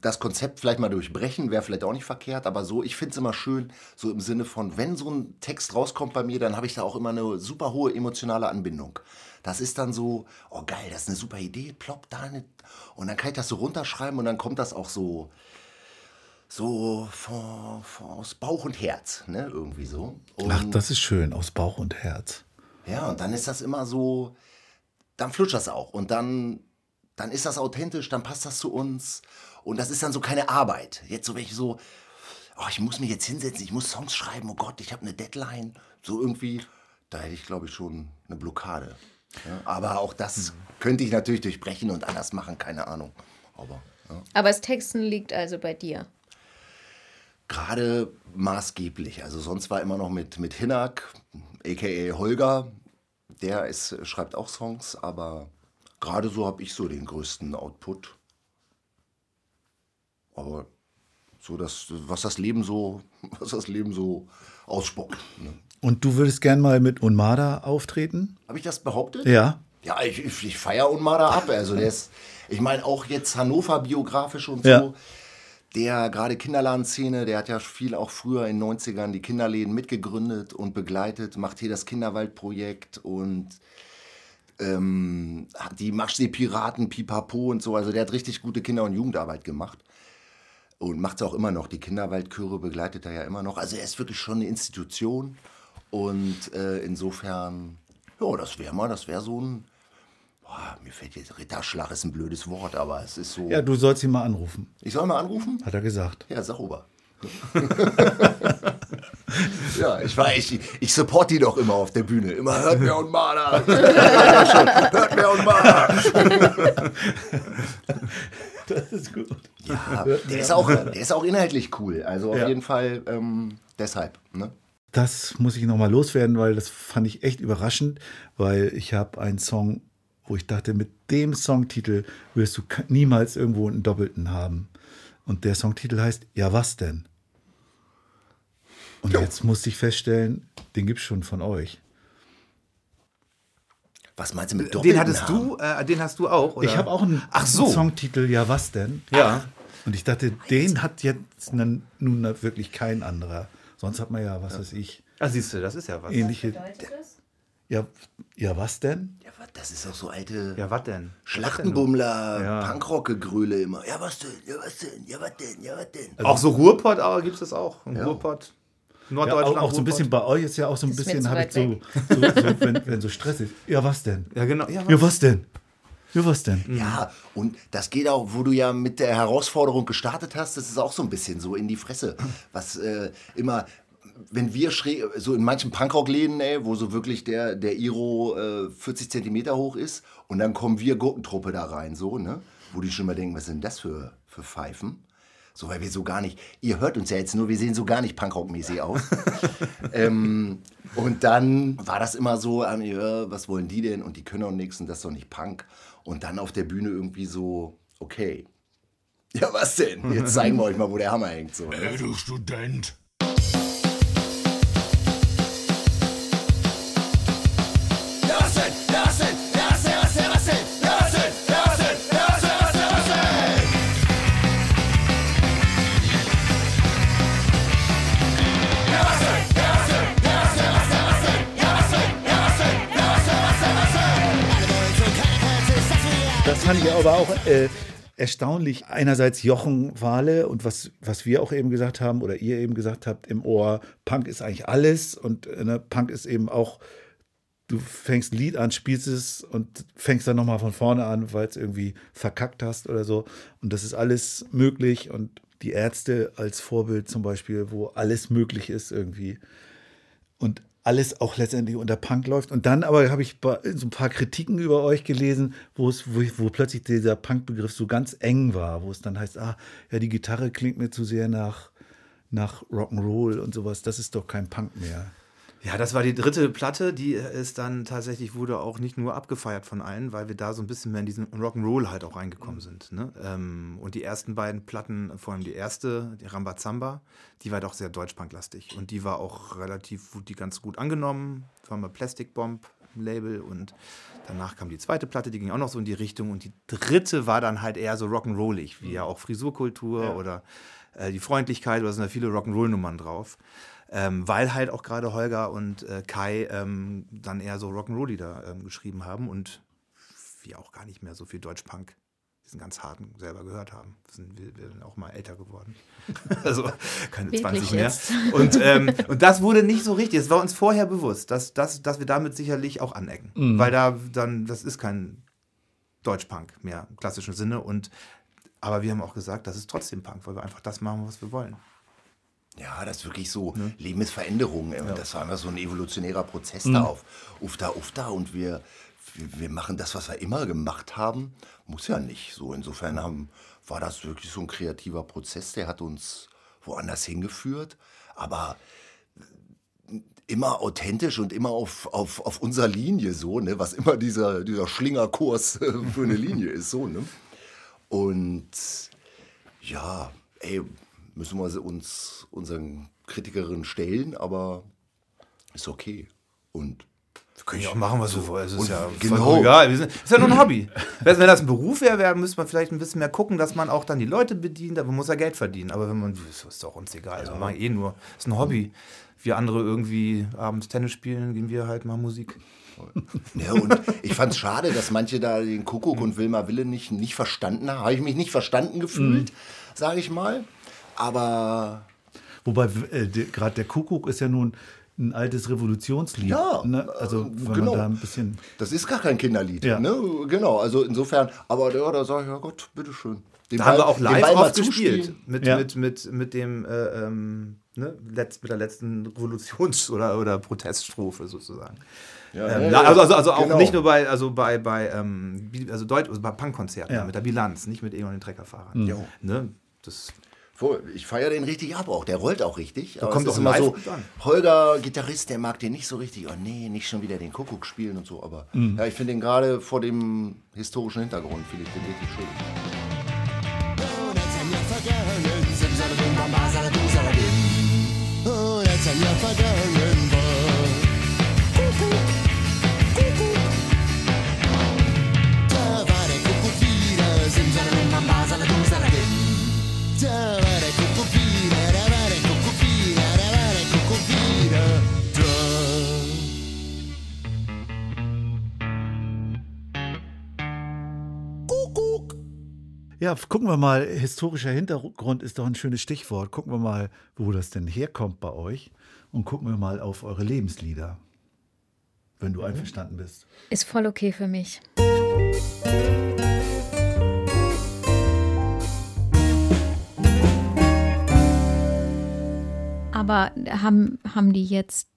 das Konzept vielleicht mal durchbrechen, wäre vielleicht auch nicht verkehrt, aber so, ich finde es immer schön, so im Sinne von, wenn so ein Text rauskommt bei mir, dann habe ich da auch immer eine super hohe emotionale Anbindung. Das ist dann so, oh geil, das ist eine super Idee, plopp, da eine. Und dann kann ich das so runterschreiben und dann kommt das auch so, so von, von, aus Bauch und Herz, ne, irgendwie so. Und Ach, das ist schön, aus Bauch und Herz. ja, und dann ist das immer so, dann flutscht das auch. Und dann, dann ist das authentisch, dann passt das zu uns. Und das ist dann so keine Arbeit. Jetzt so, wenn ich so, oh, ich muss mich jetzt hinsetzen, ich muss Songs schreiben, oh Gott, ich habe eine Deadline. So irgendwie, da hätte ich, glaube ich, schon eine Blockade. Ja, aber auch das könnte ich natürlich durchbrechen und anders machen, keine Ahnung. Aber ja. Aber das Texten liegt also bei dir. gerade maßgeblich. Also sonst war immer noch mit, mit Hinak, a.k.a. Holger. Der ist, schreibt auch Songs, aber gerade so habe ich so den größten Output. Aber so das, was das Leben so, *laughs* was das Leben so ausspuckt. Ne? Und du würdest gern mal mit Unmada auftreten? Habe ich das behauptet? Ja. Ja, ich, ich, ich feiere Unmada ab. Also der ist, ich meine auch jetzt Hannover biografisch und so. Ja. Der gerade Kinderladenszene, der hat ja viel auch früher in den 90ern die Kinderläden mitgegründet und begleitet, macht hier das Kinderwaldprojekt und ähm, die Maschsee-Piraten, Pipapo und so. Also der hat richtig gute Kinder- und Jugendarbeit gemacht. Und macht es auch immer noch. Die Kinderwaldchöre begleitet er ja immer noch. Also er ist wirklich schon eine Institution. Und äh, insofern, ja, das wäre mal, das wäre so ein, boah, mir fällt jetzt, Ritterschlag ist ein blödes Wort, aber es ist so. Ja, du sollst ihn mal anrufen, Ich soll mal anrufen? hat er gesagt. Ja, sauber. *laughs* ja, ich weiß, ich, ich support die doch immer auf der Bühne. Immer hört mir und Marder. *laughs* hört mir und Marder. Das ist gut. Ja, der ist, auch, der ist auch inhaltlich cool. Also auf Ja. jeden Fall ähm, deshalb. Ne? Das muss ich nochmal loswerden, weil das fand ich echt überraschend, weil ich habe einen Song, wo ich dachte, mit dem Songtitel wirst du niemals irgendwo einen Doppelten haben. Und der Songtitel heißt Ja, was denn? Und jetzt musste ich feststellen, den gibt es schon von euch. Was meinst du mit Doppelten Den hattest du, äh, den hast du auch, oder? Ich habe auch einen, Ach so. einen Songtitel Ja, was denn? Ja. Und ich dachte, den hat jetzt nun nun wirklich kein anderer. Sonst hat man ja, was weiß ich, Ah, siehst du, das ist ja was. ähnliche. Ja, ja, was denn? Ja, was, das ist doch so alte Ja, was denn? Schlachtenbummler, Ja. Punkrock-Gegrühle immer. Ja, was denn? Ja, was denn? Ja, was denn? Ja, was denn? Auch so Ruhrpott aber gibt es das auch. Im Ja. Ruhrpott. Ja, Norddeutschland. auch, auch so ein bisschen bei euch ist ja auch so ein mir bisschen, habe ich so, so, so wenn, wenn so Stress ist. Ja, was denn? Ja, genau. Ja, Ja, was denn? Ja, was denn? Ja, und das geht auch, wo du ja mit der Herausforderung gestartet hast, das ist auch so ein bisschen so in die Fresse. Was äh, immer, wenn wir schräg, so in manchen Punkrock-Läden, ey, wo so wirklich der, der Iro äh, 40 Zentimeter hoch ist und dann kommen wir Gurkentruppe da rein, so, ne? Wo die schon mal denken, was sind das für, für Pfeifen? So, weil wir so gar nicht, ihr hört uns ja jetzt nur, wir sehen so gar nicht Punkrock-mäßig aus. *laughs* ähm, und dann war das immer so, ähm, ja, was wollen die denn? Und die können auch nichts und das ist doch nicht Punk. Und dann auf der Bühne irgendwie so, okay. Ja, was denn? Jetzt zeigen wir euch mal, wo der Hammer hängt. So, ne? Hey, du Student. Fand ich aber auch äh, erstaunlich. Einerseits Jochen Wale und was, was wir auch eben gesagt haben oder ihr eben gesagt habt im Ohr, Punk ist eigentlich alles und äh, ne, Punk ist eben auch, du fängst Lied an, spielst es und fängst dann nochmal von vorne an, weil es irgendwie verkackt hast oder so. Und das ist alles möglich und die Ärzte als Vorbild zum Beispiel, wo alles möglich ist irgendwie und alles auch letztendlich unter Punk läuft. Und dann aber habe ich so ein paar Kritiken über euch gelesen, wo es, wo, ich- wo plötzlich dieser Punk-Begriff so ganz eng war, wo es dann heißt, ah, ja, die Gitarre klingt mir zu sehr nach, nach Rock'n'Roll und sowas. Das ist doch kein Punk mehr. Ja, das war die dritte Platte, die ist dann tatsächlich, wurde auch nicht nur abgefeiert von allen, weil wir da so ein bisschen mehr in diesen Rock'n'Roll halt auch reingekommen sind. Ne? Ähm, und die ersten beiden Platten, vor allem die erste, die Rambazamba, die war doch sehr deutschpunklastig. Und die war auch relativ, wurde die ganz gut angenommen. Das war mal Plastic Bomb Label und danach kam die zweite Platte, die ging auch noch so in die Richtung. Und die dritte war dann halt eher so rock'n'rollig, wie ja auch Frisurkultur oder äh, die Freundlichkeit, oder sind da viele Rock'n'Roll-Nummern drauf. Ähm, weil halt auch gerade Holger und äh, Kai ähm, dann eher so Rock'n'Roll-Lieder ähm, geschrieben haben und wir auch gar nicht mehr so viel Deutschpunk, diesen ganz harten, selber gehört haben. Wir sind, wir, wir sind auch mal älter geworden. *laughs* also keine Wirklich 20 mehr. jetzt? Und, ähm, *laughs* und das wurde nicht so richtig. Es war uns vorher bewusst, dass, dass, dass wir damit sicherlich auch anecken. Weil da dann, das ist kein Deutschpunk mehr im klassischen Sinne. Und, aber wir haben auch gesagt, das ist trotzdem Punk, weil wir einfach das machen, was wir wollen. Ja, das ist wirklich so Leben ist Veränderung. Und Das war einfach so ein evolutionärer Prozess da auf, auf da, auf da. Und wir, wir, wir machen das, was wir immer gemacht haben. Muss ja nicht so. Insofern haben, war das wirklich so ein kreativer Prozess, der hat uns woanders hingeführt. Aber immer authentisch und immer auf, auf, auf unserer Linie so, ne? was immer dieser, dieser Schlingerkurs äh, für eine Linie ist, so, ne? Und ja, ey, müssen wir uns unseren Kritikerinnen stellen, aber ist okay. Und Wir können ja auch machen, was wir wollen. Es ist ja genau. egal. Sind, ist ja nur ein Hobby. Wenn das ein Beruf wäre, wäre, müsste man vielleicht ein bisschen mehr gucken, dass man auch dann die Leute bedient. Aber man muss ja Geld verdienen. Aber wenn man, das ist doch uns egal. Also wir machen eh nur, ist ein Hobby. Wir andere irgendwie abends Tennis spielen, gehen wir halt mal Musik. Ja, und ich fand es schade, dass manche da den Kuckuck und Wilma Wille nicht, nicht verstanden haben. Habe ich mich nicht verstanden gefühlt, sage ich mal. Aber Wobei äh, gerade der Kuckuck ist ja nun ein altes Revolutionslied. Ja, ne? Also äh, wenn genau. man da ein bisschen. das ist gar kein Kinderlied. Ja. Ne? Genau, also insofern, aber ja, da sage ich, ja Gott, bitteschön. Den Da haben wir auch live Ball oft gespielt. Mit, Ja. mit, mit, mit dem, äh, ähm, ne, letzt, mit der letzten Revolutions- oder, oder Proteststrophe sozusagen. Ja, Ähm, ja, also, also, also auch genau. nicht nur bei, also bei, bei, ähm, also Deut also bei Punkkonzerten, Ja. mit der Bilanz, nicht mit Egon den Treckerfahrern. Jo. Ne? Das, Ich feiere den richtig ab auch. Der rollt auch richtig. Aber kommt es ist auch immer so, an. Holger, Gitarrist, der mag den nicht so richtig. Oh nee, nicht schon wieder den Kuckuck spielen und so. Aber ja, ich finde den gerade vor dem historischen Hintergrund, finde ich den richtig schön. Oh, Ja, gucken wir mal, historischer Hintergrund ist doch ein schönes Stichwort. Gucken wir mal, wo das denn herkommt bei euch. Und gucken wir mal auf eure Lebenslieder. Wenn du einverstanden bist. Ist voll okay für mich. Aber haben, haben die jetzt,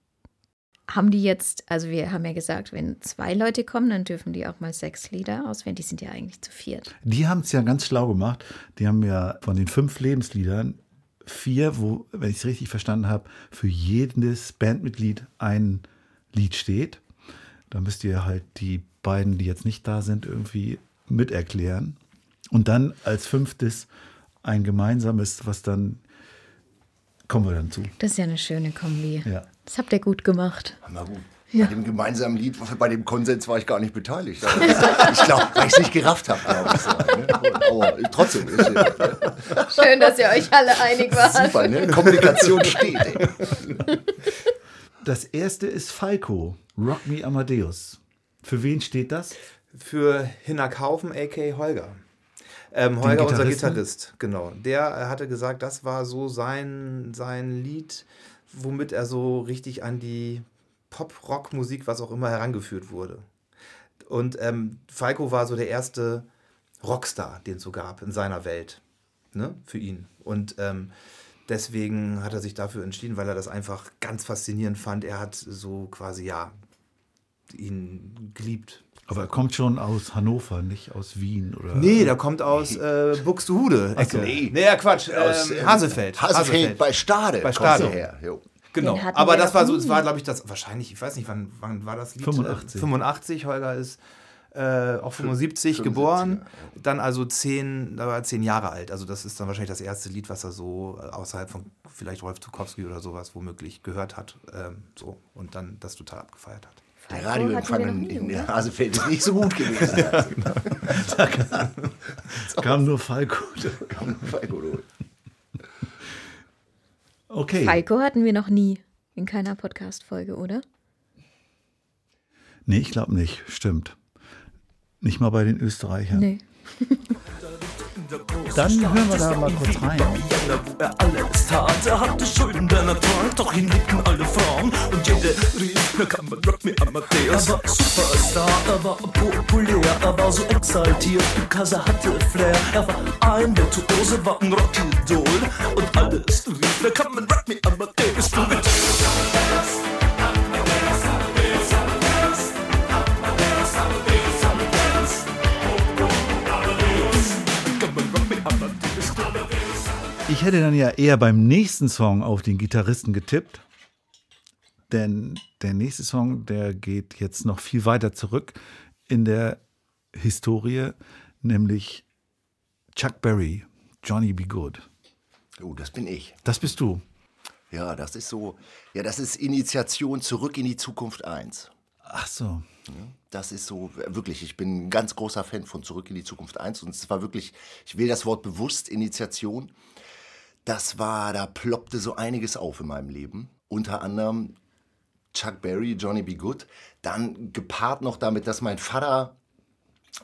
haben die jetzt, also wir haben ja gesagt, wenn zwei Leute kommen, dann dürfen die auch mal sechs Lieder auswählen. Die sind ja eigentlich zu viert. Die haben es ja ganz schlau gemacht. Die haben ja von den fünf Lebensliedern vier, wo, wenn ich es richtig verstanden habe, für jedes Bandmitglied ein Lied steht. Da müsst ihr halt die beiden, die jetzt nicht da sind, irgendwie miterklären. Und dann als fünftes ein gemeinsames, was dann kommen wir dann zu. Das ist ja eine schöne Kombi. Ja. Das habt ihr gut gemacht. Na gut. Ja. Bei dem gemeinsamen Lied, bei dem Konsens war ich gar nicht beteiligt. Aber Ich glaube, weil ich es nicht gerafft habe, glaube ich. So, ne? Aber trotzdem, ist ja Schön, dass ihr euch alle einig wart. super, ne? Kommunikation steht. Ey. Das erste ist Falco, Rock Me Amadeus. Für wen steht das? für Hinnerkaufen, a.k. Holger. Ähm, Holger, unser? Gitarrist, genau. Der äh, hatte gesagt, das war so sein, sein Lied, womit er so richtig an die Pop-Rock-Musik, was auch immer, herangeführt wurde. Und ähm, Falco war so der erste Rockstar, den es so gab in seiner Welt, ne, für ihn. Und ähm, deswegen hat er sich dafür entschieden, weil er das einfach ganz faszinierend fand. Er hat so quasi, ja, ihn geliebt. Aber er kommt schon aus Hannover, nicht aus Wien oder. Nee, der kommt aus äh, Buxtehude. Ecke. so. Nee, ja, Quatsch. Aus, ähm, äh, Hasefeld. Hasefeld bei Stade. Bei Stade. her. Jo. Genau, aber das war so, es war, glaube ich, das wahrscheinlich, ich weiß nicht, wann, wann war das Lied? 85. Äh, 85, Holger ist äh, auch 75 75, geboren, dann also zehn, da war er zehn Jahre alt. Also das ist dann wahrscheinlich das erste Lied, was er so äh, außerhalb von vielleicht Rolf Zukowski oder sowas womöglich gehört hat. Ähm, so und dann das total abgefeiert hat. Der Falco Radioempfang in, in? *laughs* Hasefeld ist nicht so gut gewesen. *laughs* *laughs* Kam nur Falco. Okay. Falco hatten wir noch nie in keiner Podcast-Folge, oder? Nee, ich glaube nicht. Stimmt. Nicht mal bei den Österreichern. Nee. Dann hören wir da mal kurz rein. Er alles tat. Er hatte Schulden, denn er trank, doch ihn liebten alle Frauen. Und jede rief, na kann man Rock Me Amadeus. Er war Superstar, er war populär, er war so exaltiert, because er hatte Flair. Er war ein Virtuose, war ein Rockidol. Und alles rief, na kann man Rock Me Amadeus. Du Ich hätte dann ja eher beim nächsten Song auf den Gitarristen getippt. Denn der nächste Song, der geht jetzt noch viel weiter zurück in der Historie, nämlich Chuck Berry, Johnny Be Good. Oh, das bin ich. Das bist du. Ja, das ist so. Ja, das ist Initiation zurück in die Zukunft 1. Ach so. Das ist so, wirklich, ich bin ein ganz großer Fan von Zurück in die Zukunft 1 und es war wirklich, ich wähle das Wort bewusst, Initiation. Das war, da ploppte so einiges auf in meinem Leben. Unter anderem Chuck Berry, Johnny B. Good. Dann gepaart noch damit, dass mein Vater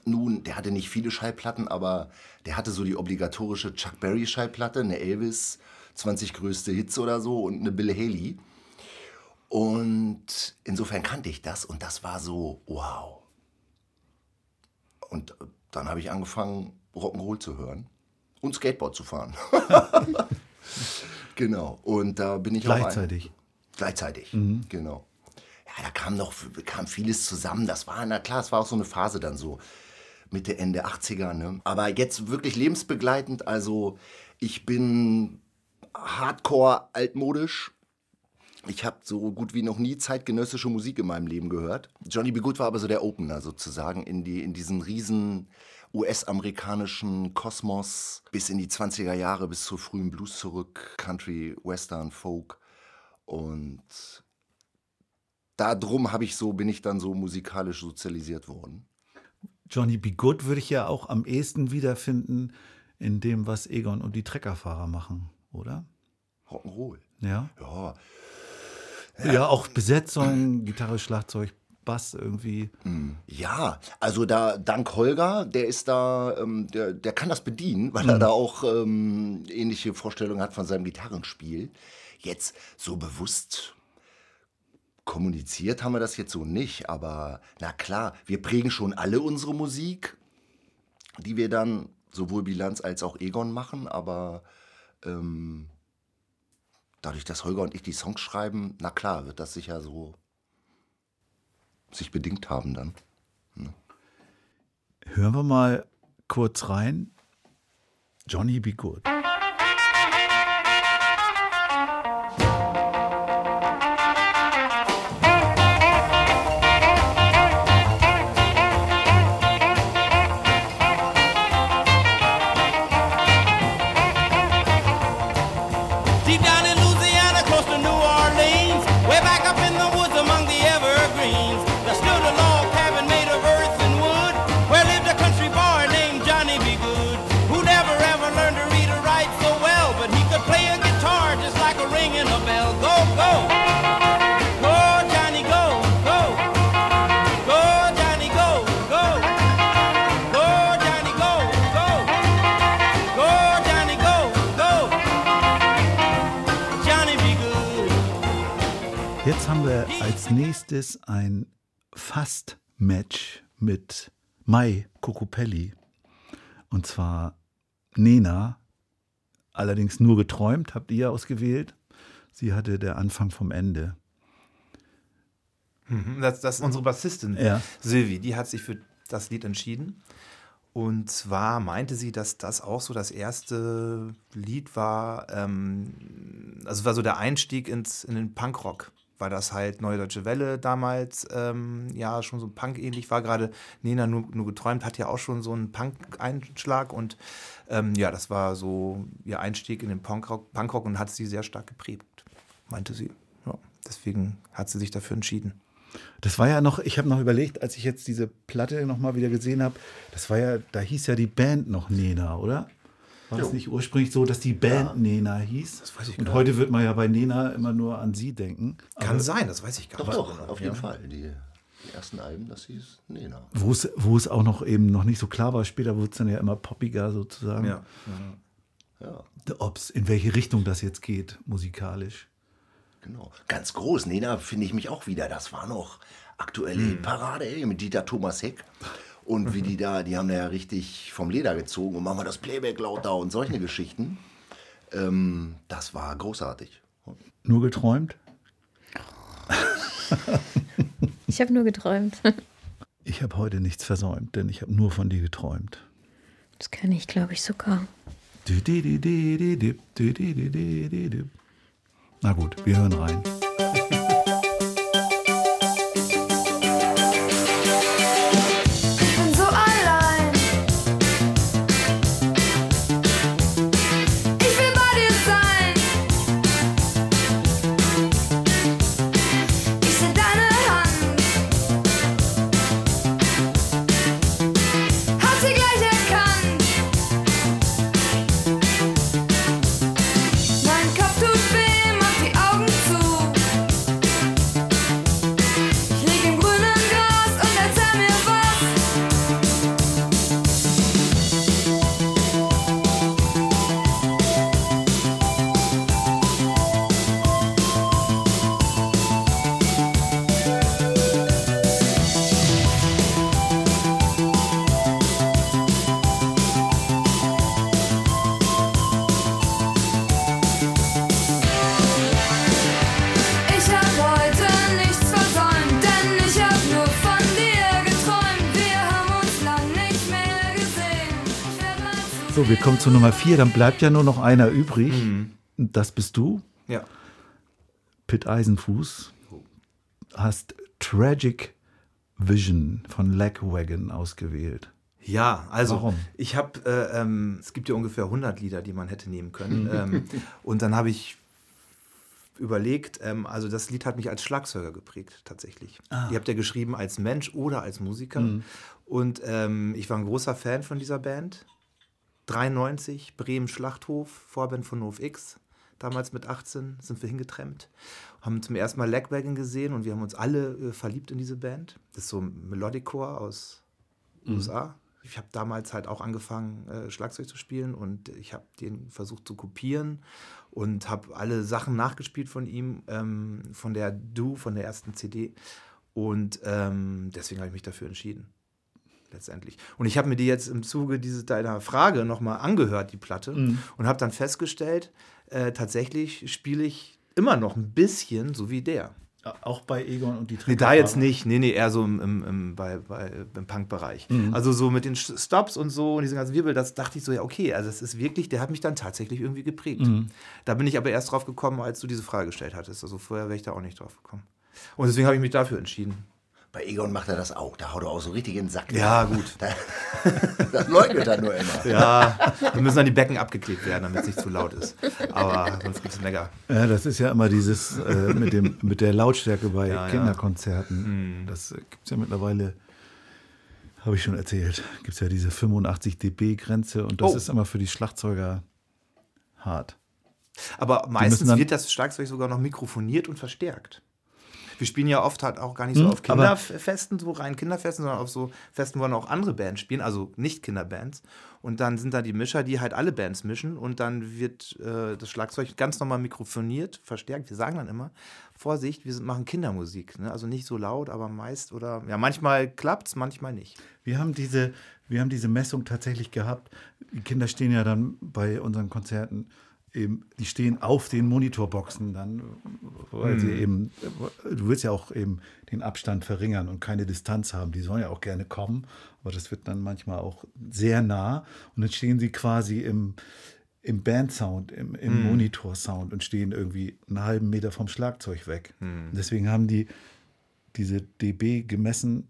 nun, der hatte nicht viele Schallplatten, aber der hatte so die obligatorische Chuck Berry Schallplatte, eine Elvis, 20 größte Hits oder so und eine Bill Haley. Und insofern kannte ich das und das war so, wow. Und dann habe ich angefangen, Rock'n'Roll zu hören und Skateboard zu fahren. *laughs* genau. Und da bin ich auch ein- Gleichzeitig. Gleichzeitig, genau. Ja, da kam noch kam vieles zusammen. Das war, na klar, es war auch so eine Phase dann so Mitte, Ende 80er. Ne? Aber jetzt wirklich lebensbegleitend. Also ich bin hardcore altmodisch. Ich habe so gut wie noch nie zeitgenössische Musik in meinem Leben gehört. Johnny B. Good war aber so der Opener sozusagen in, die, in diesen riesen US-amerikanischen Kosmos bis in die 20er Jahre, bis zur frühen Blues zurück, Country, Western, Folk. Und darum habe ich so, bin ich dann so musikalisch sozialisiert worden. Johnny Be Good würde ich ja auch am ehesten wiederfinden in dem, was Egon und die Treckerfahrer machen, oder? Rock'n'Roll. Ja. Ja, Ja, auch Besetzung, Gitarre, Schlagzeug, Bass irgendwie. Ja, also da dank Holger, der ist da, ähm, der, der kann das bedienen, weil er da auch ähm, ähnliche Vorstellungen hat von seinem Gitarrenspiel. Jetzt so bewusst kommuniziert haben wir das jetzt so nicht, aber na klar, wir prägen schon alle unsere Musik, die wir dann sowohl Bilanz als auch Egon machen, aber ähm, dadurch, dass Holger und ich die Songs schreiben, na klar, wird das sicher so sich bedingt haben dann. Hören wir mal kurz rein. Johnny Be Good. Nächstes ein Fast-Match mit Mai Kokopelli. Und zwar Nena, allerdings nur geträumt, habt ihr ausgewählt. Sie hatte der Anfang vom Ende. Das, das ist unsere Bassistin, Ja. Silvi. Die hat sich für das Lied entschieden. Und zwar meinte sie, dass das auch so das erste Lied war, ähm, also war so der Einstieg ins, in den Punkrock. Weil das halt Neue Deutsche Welle damals ähm, ja schon so Punk-ähnlich war. Gerade Nena nur, nur geträumt hat ja auch schon so einen Punk-Einschlag. Und ähm, ja, das war so ihr Einstieg in den Punkrock, Punkrock und hat sie sehr stark geprägt, meinte sie. Ja, deswegen hat sie sich dafür entschieden. Das war ja noch, ich habe noch überlegt, als ich jetzt diese Platte noch mal wieder gesehen habe, das war ja, da hieß ja die Band noch Nena, oder? War es nicht ursprünglich so, dass die Band Nena hieß? Das weiß ich Und gar heute wird man ja bei Nena immer nur an sie denken. Kann sein, das weiß ich gar Doch, nicht. doch, auf jeden Fall. Die, die ersten Alben, das hieß Nena. Wo es, wo es auch noch eben noch nicht so klar war, später wurde es dann ja immer poppiger sozusagen. Ja. Ja, Ob's, in welche Richtung das jetzt geht, musikalisch. genau. Ganz groß. Nena finde ich mich auch wieder. Das war noch aktuelle Parade ey, mit Dieter Thomas Heck. Und wie die da, die haben da ja richtig vom Leder gezogen und machen wir das Playback lauter und solche Geschichten. Ähm, das war großartig. Nur geträumt? Ich habe nur geträumt. Ich habe heute nichts versäumt, denn ich habe nur von dir geträumt. Das kann ich, glaube ich, sogar. Na gut, wir hören rein. Zu Nummer vier. Dann bleibt ja nur noch einer übrig. Und Das bist du, Ja. Pitt Eisenfuß. Hast Tragic Vision von Lagwagon ausgewählt. Ja, also Warum? ich habe, äh, ähm, es gibt ja ungefähr 100 Lieder, die man hätte nehmen können. ähm, *laughs* und dann habe ich überlegt, ähm, also das Lied hat mich als Schlagzeuger geprägt, tatsächlich. Ihr habt ja geschrieben als Mensch oder als Musiker. Und ähm, ich war ein großer Fan von dieser Band. 93, Bremen Schlachthof, Vorband von Hof X. Damals mit 18 sind wir hingetrennt, haben zum ersten Mal Lagwagon gesehen und wir haben uns alle äh, verliebt in diese Band. Das ist so ein Melodicore aus USA. Ich habe damals halt auch angefangen, äh, Schlagzeug zu spielen und ich habe den versucht zu kopieren und habe alle Sachen nachgespielt von ihm, ähm, von der Do, von der ersten CD. Und ähm, deswegen habe ich mich dafür entschieden. Letztendlich. Und ich habe mir die jetzt im Zuge dieses, deiner Frage nochmal angehört, die Platte, und habe dann festgestellt, äh, tatsächlich spiele ich immer noch ein bisschen so wie der. Auch bei Egon und die Nee, da jetzt nicht. Nee, nee, eher so im, im, im, bei, bei, im Punk-Bereich. Also so mit den Stops und so und diesen ganzen Wirbel, das dachte ich so, ja, okay, also es ist wirklich, der hat mich dann tatsächlich irgendwie geprägt. Da bin ich aber erst drauf gekommen, als du diese Frage gestellt hattest. Also vorher wäre ich da auch nicht drauf gekommen. Und deswegen habe ich mich dafür entschieden. Bei Egon macht er das auch. Da haut er auch so richtig in den Sack. Ja, gut. *laughs* Da, das leugnet er nur immer. Ja, wir müssen dann die Becken abgeklebt werden, damit es nicht zu laut ist. Aber sonst gibt es Mecker. Ja, das ist ja immer dieses äh, mit, dem, mit der Lautstärke bei Ja, ja. Kinderkonzerten. Das gibt es ja mittlerweile, habe ich schon erzählt, gibt es ja diese 85 dB-Grenze und das Oh. ist immer für die Schlagzeuger hart. Aber meistens dann- wird das Schlagzeug sogar noch mikrofoniert und verstärkt. Wir spielen ja oft halt auch gar nicht so Hm, auf Kinderfesten, so rein Kinderfesten, sondern auf so Festen, wo dann auch andere Bands spielen, also nicht Kinderbands. Und dann sind da die Mischer, die halt alle Bands mischen und dann wird äh, das Schlagzeug ganz normal mikrofoniert, verstärkt. Wir sagen dann immer, Vorsicht, wir machen Kindermusik. Ne? Also nicht so laut, aber meist oder, ja, manchmal klappt's, manchmal nicht. Wir haben diese, wir haben diese Messung tatsächlich gehabt. Die Kinder stehen ja dann bei unseren Konzerten eben, die stehen auf den Monitorboxen dann, weil sie eben, du willst ja auch eben den Abstand verringern und keine Distanz haben. Die sollen ja auch gerne kommen, aber das wird dann manchmal auch sehr nah und dann stehen sie quasi im, im Bandsound, im, im Monitorsound und stehen irgendwie einen halben Meter vom Schlagzeug weg. Und deswegen haben die diese dB gemessen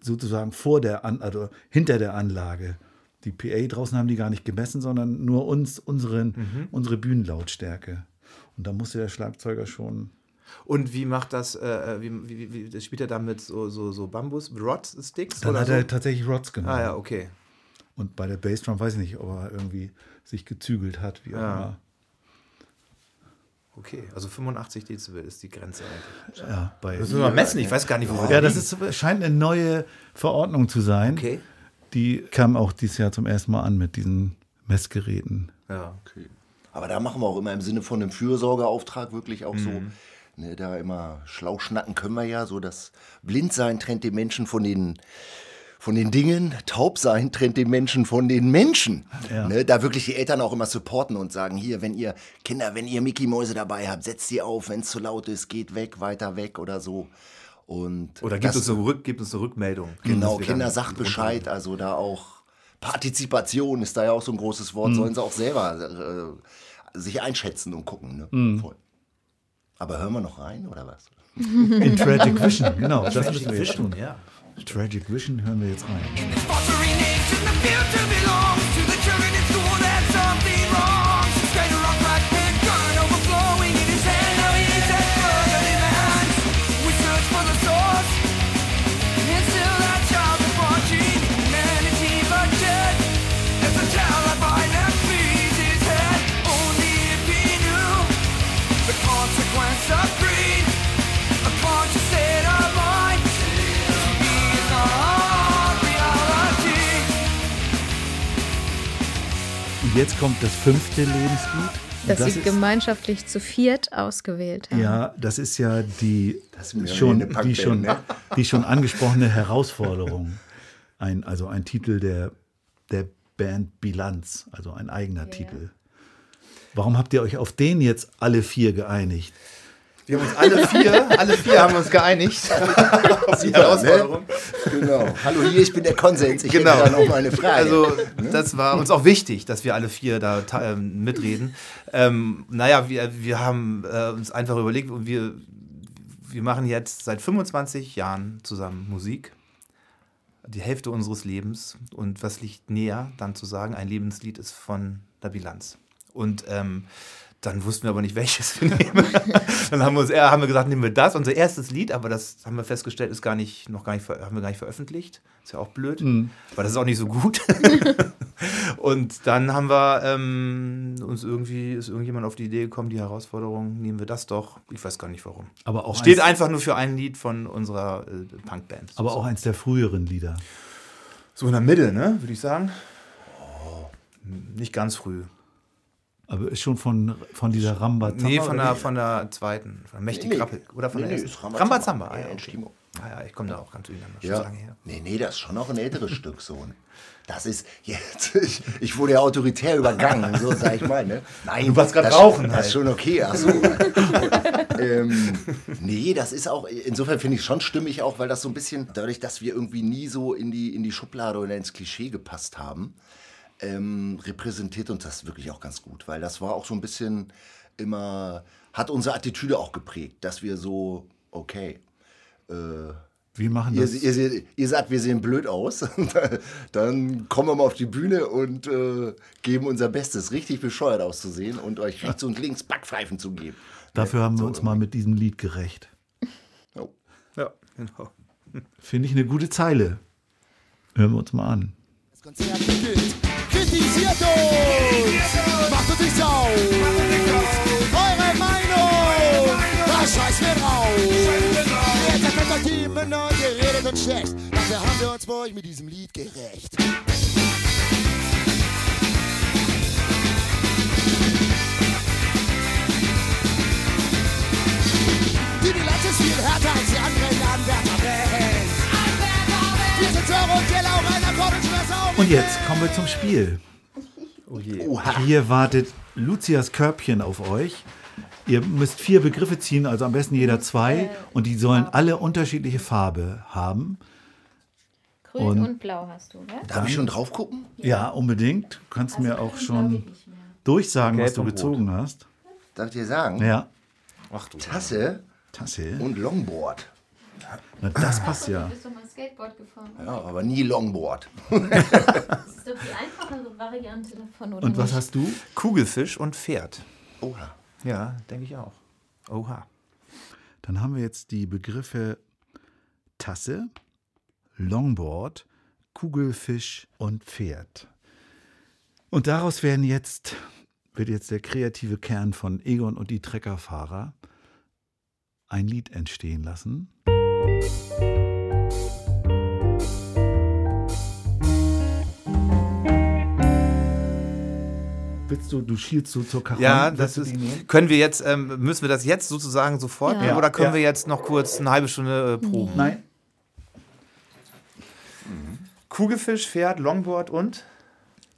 sozusagen vor der An also hinter der Anlage. Die PA draußen haben die gar nicht gemessen, sondern nur uns, unseren, unsere Bühnenlautstärke. Und da musste der Schlagzeuger schon. Und wie macht das, äh, wie, wie, wie, das spielt er dann mit so, so, so Bambus-Rod-Sticks? Dann oder hat so? er tatsächlich Rods genommen. Ah ja, okay. Und bei der Bassdrum weiß ich nicht, ob er irgendwie sich gezügelt hat, wie auch Ja. immer. Okay, also 85 Dezibel ist die Grenze eigentlich. Ja, bei, Müssen wir messen, ich weiß gar nicht, wo wir ja, da das ist, scheint eine neue Verordnung zu sein. Okay. Die kam auch dieses Jahr zum ersten Mal an mit diesen Messgeräten. Ja. Okay. Aber da machen wir auch immer im Sinne von einem Fürsorgeauftrag wirklich auch so. Mhm. Ne, da immer schlau schnacken können wir ja, so das Blindsein trennt den Menschen von den, von den Dingen, Taubsein trennt den Menschen von den Menschen. Ja. Ne, da wirklich die Eltern auch immer supporten und sagen, hier, wenn ihr, Kinder, wenn ihr Mickey-Mäuse dabei habt, setzt sie auf, wenn es zu laut ist, geht weg, weiter weg oder so. Und Oder gibt das- uns, eine Rück, gibt uns eine Rückmeldung. Genau, Kinder sagt Bescheid, also da auch Partizipation ist da ja auch so ein großes Wort, sollen sie auch selber äh, sich einschätzen und gucken. Ne? Voll. Aber hören wir noch rein oder was? In Tragic Vision, genau. Das Tragic müssen wir jetzt Vision, tun. ja. Tragic Vision hören wir jetzt rein. Nation, the Und jetzt kommt das fünfte Lebenslied. Und Das, sie ist, gemeinschaftlich zu viert ausgewählt haben. ja, das ist ja die ist schon, die, schon, ne? *laughs* die schon angesprochene Herausforderung. Ein, also ein Titel der, der Band Bilanz, also ein eigener Titel. Warum habt ihr euch auf den jetzt alle vier geeinigt? Wir haben uns alle vier, alle vier haben uns geeinigt. *laughs* Auf die Herausforderung. Genau. Hallo hier, ich bin der Konsens. Ich Genau. hätte da noch mal eine Frage. Also, das war uns auch wichtig, dass wir alle vier da ähm, mitreden. Ähm, naja, wir, wir haben äh, uns einfach überlegt, und wir, wir machen jetzt seit 25 Jahren zusammen Musik. Die Hälfte unseres Lebens. Und was liegt näher, dann zu sagen, ein Lebenslied ist von der Bilanz. Und ähm, dann wussten wir aber nicht, *laughs* welches wir nehmen. dann haben wir, uns, haben wir gesagt, nehmen wir das, unser erstes Lied, aber das haben wir festgestellt, ist gar nicht, noch gar nicht, haben wir gar nicht veröffentlicht. Ist ja auch blöd, weil das ist auch nicht so gut. *laughs* Und dann haben wir ähm, uns irgendwie, ist irgendjemand auf die Idee gekommen, die Herausforderung, nehmen wir das doch. Ich weiß gar nicht warum. Aber auch, Steht einfach nur für ein Lied von unserer äh, Punkband. aber auch eins der früheren Lieder. so in der Mitte, ne, würde ich sagen. Nicht ganz früh. Aber ist schon von, von dieser Ramba Nee, von der, von der zweiten, von der Mächtig Nee. Krappel. Oder von Nee, der nee, ersten. ist Rambazamba. Rambazamba. Ah, Ja, ja, okay. Ah, ja, ich komme da auch ganz durcheinander. Ja. so lange her. Nee, nee, das ist schon noch ein älteres *laughs* Stück so. ne? Das ist jetzt, *laughs* ich, ich wurde ja autoritär übergangen, so sag ich mal. Ne? Nein, Du warst das, rauchen Das halt. ist schon okay. Ach so. *laughs* ähm, nee, das ist auch, insofern finde ich schon stimmig auch, weil das so ein bisschen, dadurch, dass wir irgendwie nie so in die, in die Schublade oder ins Klischee gepasst haben, ähm, repräsentiert uns das wirklich auch ganz gut, weil das war auch so ein bisschen immer, hat unsere Attitüde auch geprägt, dass wir so, okay, äh, Wir machen Ihr, das. ihr, seht- ihr sagt, wir sehen blöd aus. *laughs* Dann kommen wir mal auf die Bühne und äh, geben unser Bestes, richtig bescheuert auszusehen und euch rechts und links Backpfeifen zu geben. Dafür haben wir uns mal mit diesem Lied gerecht. Oh. Ja, genau. Finde ich eine gute Zeile. Hören wir uns mal an. Das Konzert beginnt. Kritisiert uns! Macht uns nicht sau! Eure Meinung! Das scheiß wir drauf! Seid mit euch Teamen und ihr redet uns schlecht. Dafür haben wir uns bei euch mit diesem Lied gerecht. Die Bilanz ist viel härter als die anderen Anwärter-Bands. Und jetzt kommen wir zum Spiel. Oh. Hier wartet Lucias Körbchen auf euch. Ihr müsst vier Begriffe ziehen, also am besten jeder zwei. Und die sollen alle unterschiedliche Farbe haben. Grün Und- und, blau hast du, ne? Darf ich schon drauf gucken? Ja, unbedingt. Du kannst mir auch schon durchsagen, was Gelb du und gezogen hast. Darf ich dir sagen? Ja. Ach du. Tasse Tasse. und Longboard. Na, das passt ja. Skateboard gefahren. Ja, aber nie Longboard. Das ist doch die einfachere Variante davon, oder Und was nicht? hast du? Kugelfisch und Pferd. Oha. Ja, denke ich auch. Oha. Dann haben wir jetzt die Begriffe Tasse, Longboard, Kugelfisch und Pferd. Und daraus werden jetzt, wird jetzt der kreative Kern von Egon und die Treckerfahrer ein Lied entstehen lassen. Willst du, du schielst so zur Cajon? Ja, das ist. Können wir jetzt, ähm, müssen wir das jetzt sozusagen sofort Ja. nehmen oder können Ja. wir jetzt noch kurz eine halbe Stunde äh, proben? Nein. Kugelfisch, Pferd, Longboard und?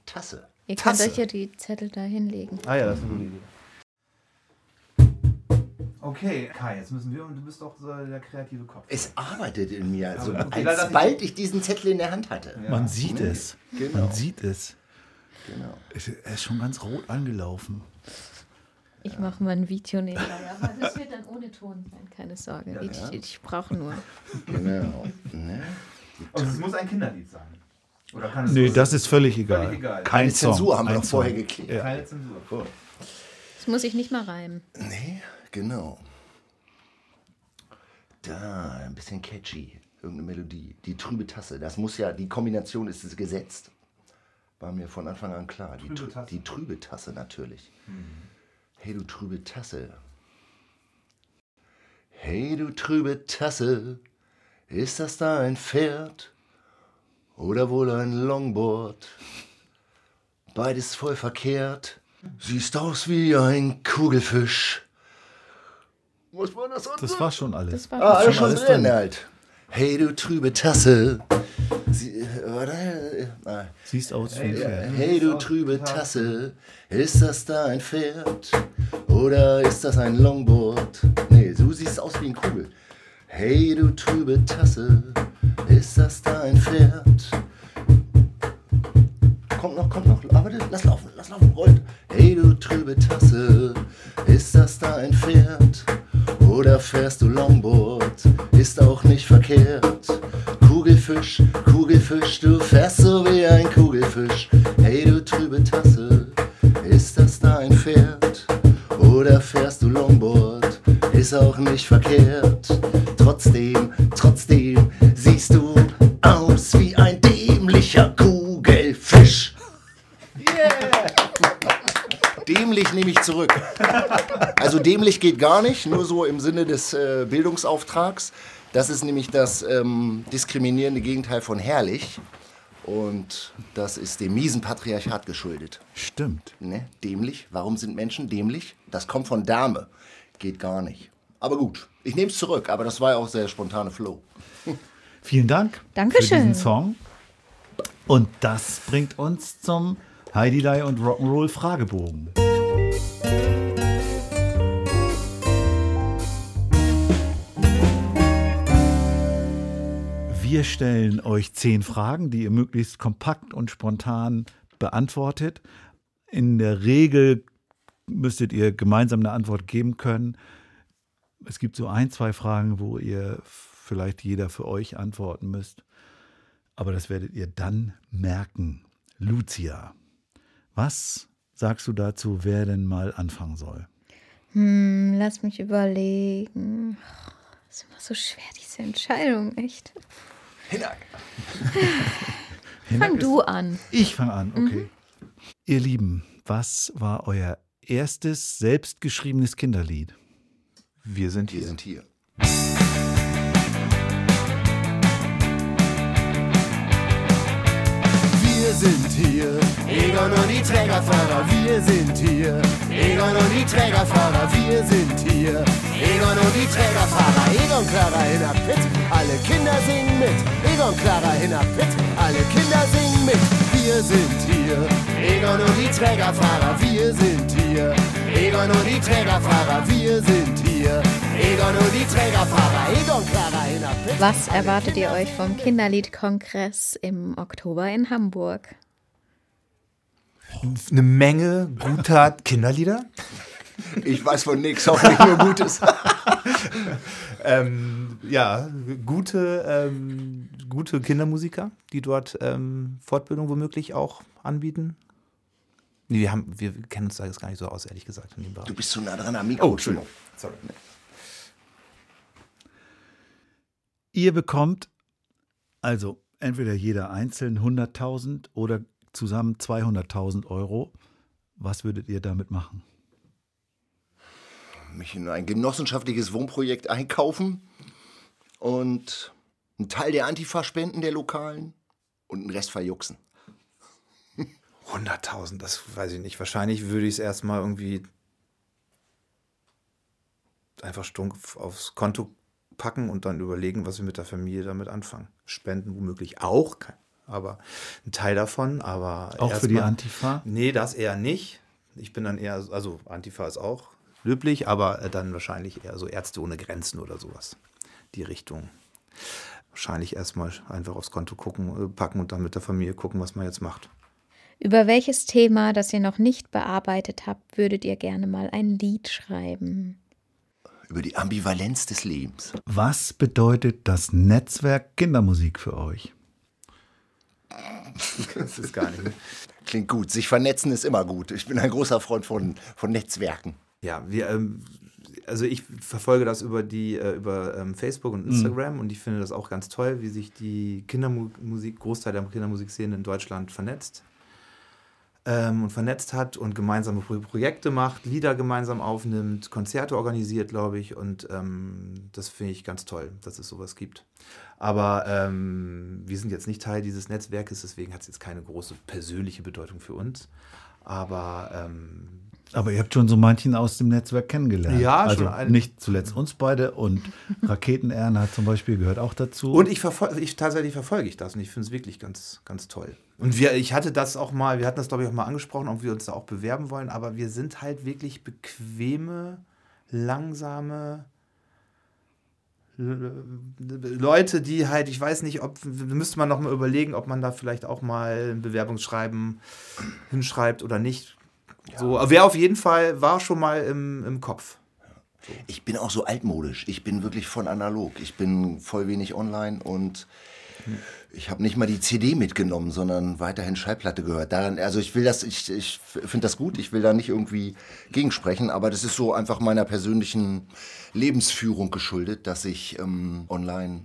Tasse. Ihr könnt Tasse. euch ja die Zettel da hinlegen. Ah ja, das ist eine gute Idee. Okay, Kai, jetzt müssen wir und du bist doch so der kreative Kopf. Es arbeitet in mir, also okay, leider- alsbald ich diesen Zettel in der Hand hatte. Man sieht es. Genau. Man sieht es. Genau. Er ist schon ganz rot angelaufen. Ich mache mal ein Video nebenbei, aber *laughs* das wird dann ohne Ton sein, keine Sorge. ich ich brauche nur. Genau. Ne? Also es muss ein Kinderlied sein. Oder kann es Nee, das ist völlig egal. Völlig egal. Kein Eine Song. Zensur haben wir vorher geklärt. Ja. Keine Zensur. Das muss ich nicht mal reimen. Nee, genau. Da, ein bisschen catchy. Irgendeine Melodie. Die trübe Tasse. Das muss ja, die Kombination ist es gesetzt. War mir von Anfang an klar. Die, Trübe trübe Tasse. die trübe Tasse natürlich. Hey, du trübe Tasse. Hey, du trübe Tasse. Ist das da ein Pferd? Oder wohl ein Longboard? Beides voll verkehrt. Siehst aus wie ein Kugelfisch. Was war das andere? Das war schon alles. Das war Ah, alles schon alles drin drin. halt. Hey, du trübe Tasse. Sie, nein. Siehst aus wie ein Pferd. Hey, du trübe Tasse. Ist das da ein Pferd? Oder ist das ein Longboard? Nee, du siehst aus wie ein Kugel. Hey, du trübe Tasse. Ist das da ein Pferd? Kommt noch, kommt noch. Aber lass laufen, lass laufen, rollt. Hey, du trübe Tasse. Ist das da ein Pferd? Oder fährst du Longboard? Ist auch nicht verkehrt. Kugelfisch, Kugelfisch, du fährst so wie ein Kugelfisch. Hey, du trübe Tasse. Ist das da ein Pferd? Oder fährst du Longboard? Ist auch nicht verkehrt. Trotzdem, trotzdem siehst du aus wie ein dämlicher Kugelfisch. Dämlich nehme ich zurück. Also dämlich geht gar nicht, nur so im Sinne des äh, Bildungsauftrags. Das ist nämlich das ähm, diskriminierende Gegenteil von herrlich. Und das ist dem miesen Patriarchat geschuldet. Stimmt. Ne? Dämlich. Warum sind Menschen dämlich? Das kommt von Dame. Geht gar nicht. Aber gut, ich nehme es zurück. Aber das war ja auch sehr spontane Flow. *laughs* Vielen Dank Dankeschön. für diesen Song. Und das bringt uns zum Heidi Dai und Rock'n'Roll Fragebogen. Wir stellen euch zehn Fragen, die ihr möglichst kompakt und spontan beantwortet. In der Regel müsstet ihr gemeinsam eine Antwort geben können. Es gibt so ein, zwei Fragen, wo ihr vielleicht jeder für euch antworten müsst. Aber das werdet ihr dann merken. Lucia, was sagst du dazu, wer denn mal anfangen soll? Hm, lass mich überlegen. Das ist immer so schwer, diese Entscheidung, echt. Hinak. *laughs* Fang du an. Ich fange an, okay. Ihr Lieben, was war euer erstes selbstgeschriebenes Kinderlied? Wir sind Wir hier. sind hier. Sind hier, Egon und die Trägerfahrer. Wir sind hier, Egon und die Trägerfahrer. Wir sind hier, Egon und die Trägerfahrer. Egon Clara hinab Pit, alle Kinder singen mit. Egon Clara hinab Pit, alle Kinder singen mit. Wir sind hier. Egon und die Trägerfahrer, wir sind hier. Egon und die Trägerfahrer, wir sind hier. Egon und die Trägerfahrer, Egon Clara in der Pizza. Was erwartet ihr euch vom Kinderliedkongress im Oktober in Hamburg? Eine Menge guter Kinderlieder. Ich weiß von nichts, hoffentlich nur Gutes. *laughs* ähm, ja, gute, ähm, gute Kindermusiker, die dort ähm, Fortbildung womöglich auch anbieten. Nee, wir, haben, wir kennen uns da jetzt gar nicht so aus, ehrlich gesagt, in dem Bereich. Du bist zu nah dran am Mikro. Oh, Entschuldigung. Sorry. Ihr bekommt also entweder jeder einzeln 100.000 oder zusammen 200.000 Euro. Was würdet ihr damit machen? Mich in ein genossenschaftliches Wohnprojekt einkaufen und einen Teil der Antifa spenden, der Lokalen, und den Rest verjuxen. 100.000, das weiß ich nicht. Wahrscheinlich würde ich es erstmal irgendwie einfach stumpf aufs Konto packen und dann überlegen, was wir mit der Familie damit anfangen. Spenden womöglich auch, aber ein Teil davon, aber Auch für die erstmal- Antifa? Nee, das eher nicht. Ich bin dann eher, also Antifa ist auch löblich, aber äh, dann wahrscheinlich eher so Ärzte ohne Grenzen oder sowas. Die Richtung. Wahrscheinlich erstmal einfach aufs Konto gucken, äh, packen und dann mit der Familie gucken, was man jetzt macht. Über welches Thema, das ihr noch nicht bearbeitet habt, würdet ihr gerne mal ein Lied schreiben? Über die Ambivalenz des Lebens. Was bedeutet das Netzwerk Kindermusik für euch? Das ist gar nicht. Klingt gut. Sich vernetzen ist immer gut. Ich bin ein großer Freund von, von Netzwerken. Ja, wir, ähm, also ich verfolge das über die äh, über ähm, Facebook und Instagram und ich finde das auch ganz toll, wie sich die Kindermusik, Großteil der Kindermusikszene in Deutschland vernetzt ähm, und vernetzt hat und gemeinsame Pro Projekte macht, Lieder gemeinsam aufnimmt, Konzerte organisiert, glaube ich. Und ähm, das finde ich ganz toll, dass es sowas gibt. Aber ähm, wir sind jetzt nicht Teil dieses Netzwerkes, deswegen hat es jetzt keine große persönliche Bedeutung für uns. Aber ähm, Aber ihr habt schon so manchen aus dem Netzwerk kennengelernt. Ja, also schon ein- nicht zuletzt uns beide und *laughs* Raketenerne hat zum Beispiel gehört auch dazu. Und ich verfolge, ich tatsächlich verfolge ich das und ich finde es wirklich ganz, ganz toll. Und wir, ich hatte das auch mal, wir hatten das glaube ich auch mal angesprochen, ob wir uns da auch bewerben wollen, aber wir sind halt wirklich bequeme, langsame Leute, die halt, ich weiß nicht, ob, müsste man noch mal überlegen, ob man da vielleicht auch mal ein Bewerbungsschreiben hinschreibt oder nicht. So, wäre auf jeden Fall, war schon mal im, im Kopf. Ich bin auch so altmodisch. Ich bin wirklich von analog. Ich bin voll wenig online und ich habe nicht mal die CD mitgenommen, sondern weiterhin Schallplatte gehört. Daran, also ich will das, ich, ich finde das gut. Ich will da nicht irgendwie gegensprechen, aber das ist so einfach meiner persönlichen Lebensführung geschuldet, dass ich ähm, online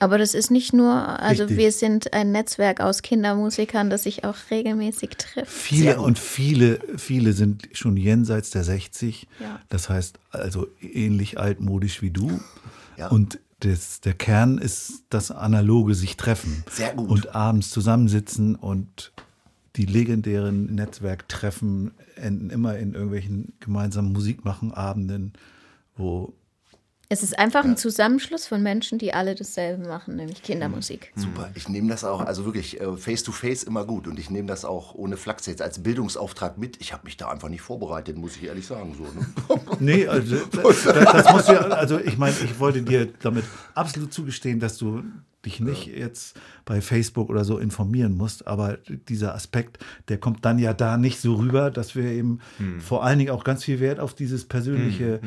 Aber das ist nicht nur, also Richtig. wir sind ein Netzwerk aus Kindermusikern, das sich auch regelmäßig trifft. Viele und viele, viele sind schon jenseits der 60. Ja. Das heißt also ähnlich altmodisch wie du. Ja. Und das, der Kern ist das analoge sich treffen. Sehr gut. Und abends zusammensitzen und die legendären Netzwerktreffen enden immer in irgendwelchen gemeinsamen Musikmachenabenden, wo Es ist einfach ein Zusammenschluss von Menschen, die alle dasselbe machen, nämlich Kindermusik. Super. Ich nehme das auch, also wirklich äh, face to face immer gut und ich nehme das auch ohne Flachs jetzt als Bildungsauftrag mit. Ich habe mich da einfach nicht vorbereitet, muss ich ehrlich sagen. So, ne? *laughs* Nee, also *laughs* das, das muss ja, also ich meine, ich wollte dir damit absolut zugestehen, dass du dich nicht jetzt bei Facebook oder so informieren musst, aber dieser Aspekt, der kommt dann ja da nicht so rüber, dass wir eben vor allen Dingen auch ganz viel Wert auf dieses persönliche,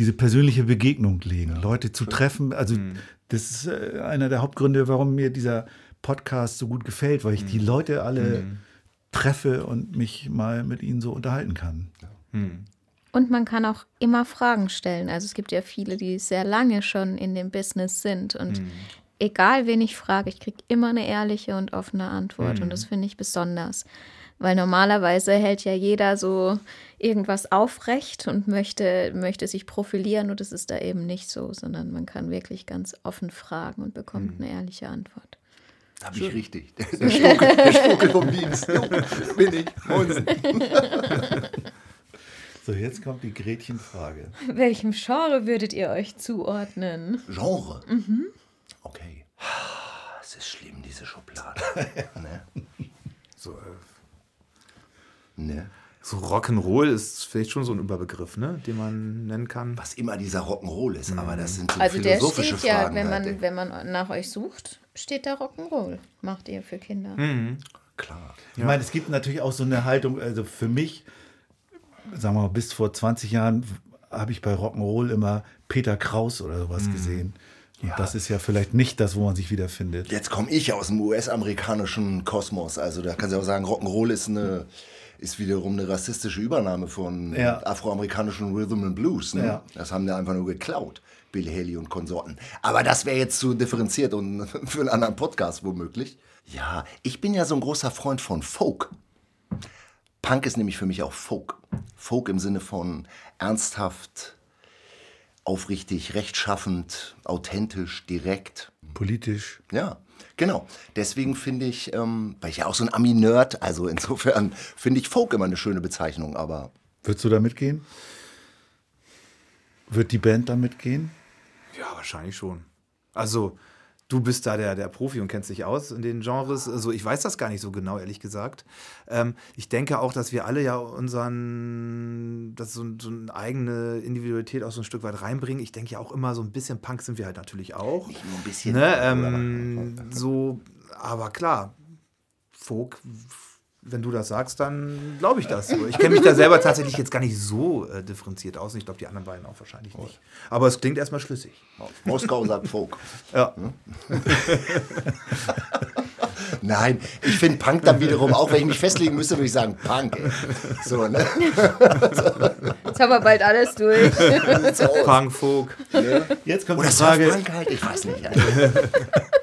diese persönliche Begegnung legen, Leute zu treffen. Also das ist äh, einer der Hauptgründe, warum mir dieser Podcast so gut gefällt, weil ich die Leute alle treffe und mich mal mit ihnen so unterhalten kann. Und man kann auch immer Fragen stellen. Also es gibt ja viele, die sehr lange schon in dem Business sind. Und egal wen ich frage, ich kriege immer eine ehrliche und offene Antwort. Und das finde ich besonders. Weil normalerweise hält ja jeder so irgendwas aufrecht und möchte, möchte sich profilieren. Und das ist da eben nicht so, sondern man kann wirklich ganz offen fragen und bekommt eine ehrliche Antwort. Habe ich richtig. *laughs* Der, der, Schurke vom Dienst. Jo, *laughs* bin ich. *laughs* So, jetzt kommt die Gretchenfrage. Welchem Genre würdet ihr euch zuordnen? Genre. Okay. Es ist schlimm, diese Schublade. ne? So, äh, Ne? So Rock'n'Roll ist vielleicht schon so ein Überbegriff, ne? den man nennen kann. Was immer dieser Rock'n'Roll ist, aber das sind so Also der philosophische steht ja, wenn halt. man, wenn man nach euch sucht, steht da Rock'n'Roll. Macht ihr für Kinder. Klar. Ich meine, es gibt natürlich auch so eine Haltung, also für mich, sagen wir mal, bis vor 20 Jahren habe ich bei Rock'n'Roll immer Peter Kraus oder sowas Mhm. gesehen. Und das ist ja vielleicht nicht das, wo man sich wiederfindet. Jetzt komme ich aus dem US-amerikanischen Kosmos. Also da kannst du auch sagen, Rock'n'Roll ist eine ist wiederum eine rassistische Übernahme von Ja. afroamerikanischen Rhythm and Blues. Ne? Ja. Das haben die einfach nur geklaut, Billy Haley und Konsorten. Aber das wäre jetzt zu differenziert und *laughs* für einen anderen Podcast womöglich. Ja, ich bin ja so ein großer Freund von Folk. Punk ist nämlich für mich auch Folk. Folk im Sinne von ernsthaft, aufrichtig, rechtschaffend, authentisch, direkt. Politisch. Ja, genau. Deswegen finde ich, ähm, weil ich ja auch so ein Ami-Nerd, also insofern finde ich Folk immer eine schöne Bezeichnung, aber Würdest du da mitgehen? Wird die Band da mitgehen? Ja, wahrscheinlich schon. Also, du bist da der, der Profi und kennst dich aus in den Genres. Also, ich weiß das gar nicht so genau, ehrlich gesagt. Ähm, ich denke auch, dass wir alle ja unseren, das so, so eine eigene Individualität auch so ein Stück weit reinbringen. Ich denke ja auch immer, so ein bisschen Punk sind wir halt natürlich auch. nicht nur ein bisschen. Ne, ähm, so, aber klar, Folk, wenn du das sagst, dann glaube ich das. So. Ich kenne mich da selber tatsächlich jetzt gar nicht so äh, differenziert aus. Und ich glaube, die anderen beiden auch wahrscheinlich nicht. Aber es klingt erstmal schlüssig. Moskau sagt Folk. Ja. Nein, ich finde Punk dann wiederum, auch wenn ich mich festlegen müsste, würde ich sagen Punk. Ey. So, ne? Jetzt haben wir bald alles durch. Punk, Folk. Jetzt kommt Oder die Frage. Surfpunk halt, ich weiß nicht. Also.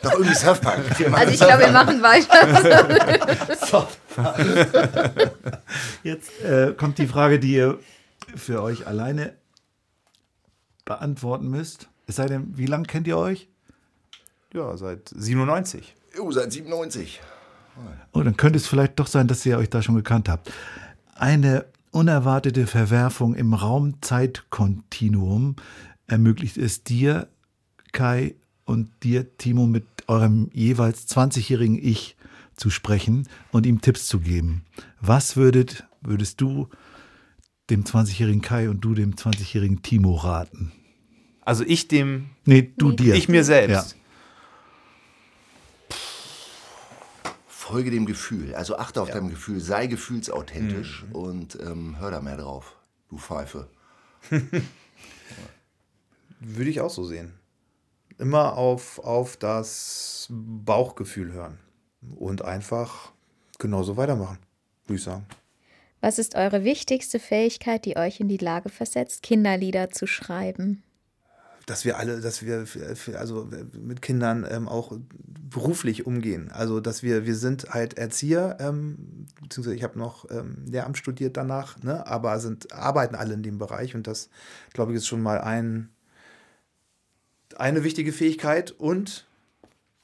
Doch irgendwie Surfpunk. Also ich glaube, wir machen weiter. *laughs* Jetzt äh, kommt die Frage, die ihr für euch alleine beantworten müsst. Es sei denn, wie lange kennt ihr euch? Ja, seit 97. Jo, seit 97. Oh, dann könnte es vielleicht doch sein, dass ihr euch da schon gekannt habt. Eine unerwartete Verwerfung im Raum-Zeit-Kontinuum ermöglicht es dir, Kai, und dir, Timo, mit eurem jeweils 20-jährigen Ich zu sprechen und ihm Tipps zu geben. Was würdet, würdest du dem 20-jährigen Kai und du dem 20-jährigen Timo raten? Also ich dem, Nee, du dir. ich mir selbst. Folge dem Gefühl. Also achte auf dein Gefühl, sei gefühlsauthentisch und ähm, hör da mehr drauf, du Pfeife. *laughs* Würde ich auch so sehen. Immer auf, auf das Bauchgefühl hören. Und einfach genauso weitermachen, würde ich sagen. Was ist eure wichtigste Fähigkeit, die euch in die Lage versetzt, Kinderlieder zu schreiben? dass wir alle, dass wir also mit Kindern ähm, auch beruflich umgehen. Also dass wir, wir sind halt Erzieher, ähm, beziehungsweise ich habe noch ähm, Lehramt studiert danach, ne, aber sind, arbeiten alle in dem Bereich und das, glaube ich, ist schon mal ein, eine wichtige Fähigkeit und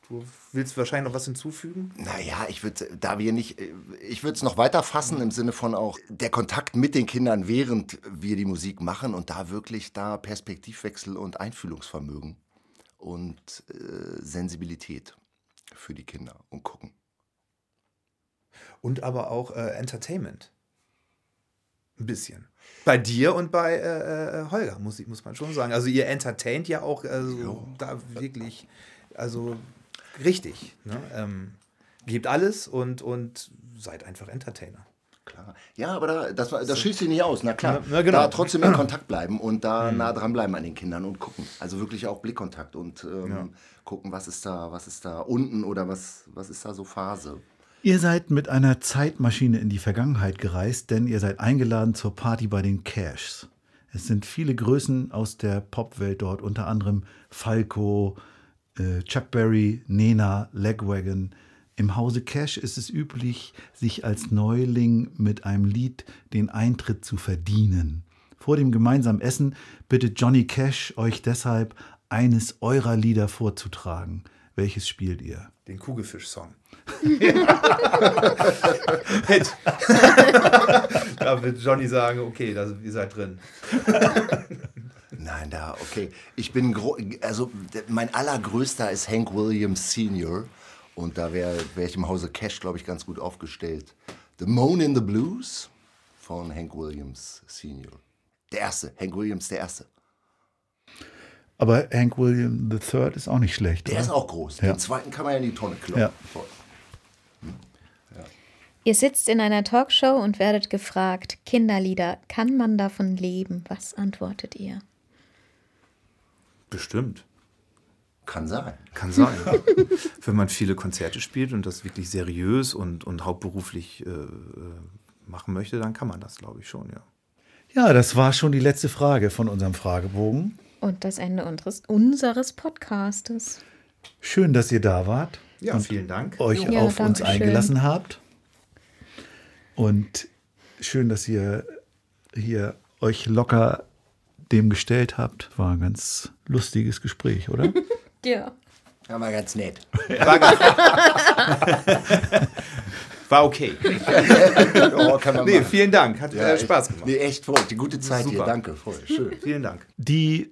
du willst wahrscheinlich noch was hinzufügen? Naja, ich würde, da wir nicht, ich würde es noch weiter fassen im Sinne von auch der Kontakt mit den Kindern, während wir die Musik machen und da wirklich da Perspektivwechsel und Einfühlungsvermögen und äh, Sensibilität für die Kinder und gucken. Und aber auch äh, Entertainment. Ein bisschen. Bei dir und bei äh, äh, Holger, muss, muss man schon sagen. Also ihr entertaint ja auch also, da wirklich, also richtig. Ne? Ähm, gebt alles und, und seid einfach Entertainer. Klar. Ja, aber da, das, das schließt sich nicht aus, na klar. Na, na, genau. Da trotzdem in Kontakt bleiben und da nah dran bleiben an den Kindern und gucken. Also wirklich auch Blickkontakt und ähm, gucken, was ist da, was ist da unten oder was, was ist da so Phase. Ihr seid mit einer Zeitmaschine in die Vergangenheit gereist, denn ihr seid eingeladen zur Party bei den Cashs. Es sind viele Größen aus der Popwelt dort, unter anderem Falco, äh, Chuck Berry, Nena, Legwagon. Im Hause Cash ist es üblich, sich als Neuling mit einem Lied den Eintritt zu verdienen. Vor dem gemeinsamen Essen bittet Johnny Cash euch deshalb, eines eurer Lieder vorzutragen. Welches spielt ihr? Den Kugelfisch-Song. *laughs* da wird Johnny sagen, okay, da, ihr seid drin. Nein, da, okay. Ich bin, gro also mein allergrößter ist Hank Williams Senior. Und da wäre wär ich im Hause Cash, glaube ich, ganz gut aufgestellt. The Moan in the Blues von Hank Williams Senior. Der erste, Hank Williams, der erste. Aber Hank William III ist auch nicht schlecht. Der oder? ist auch groß. Ja. Den zweiten kann man ja in die Tonne kloppen. Ja. Ihr sitzt in einer Talkshow und werdet gefragt, Kinderlieder, kann man davon leben? Was antwortet ihr? Bestimmt. Kann sein. Kann sein. *laughs* Wenn man viele Konzerte spielt und das wirklich seriös und, und hauptberuflich äh, äh, machen möchte, dann kann man das, glaube ich, schon, ja. Ja, das war schon die letzte Frage von unserem Fragebogen. Und das Ende unseres, unseres Podcastes. Schön, dass ihr da wart. Ja, und vielen Dank. euch Ja, auf uns schön. eingelassen habt. Und schön, dass ihr hier euch locker dem gestellt habt. War ein ganz lustiges Gespräch, oder? *laughs* Ja. Ja, mal ganz nett. War *laughs* okay. *laughs* oh, kann man Nee, machen. vielen Dank. Hat Ja, äh, Spaß gemacht. Nee, echt voll. Die gute Zeit hier. Super. Danke, voll. Schön. Vielen Dank. Die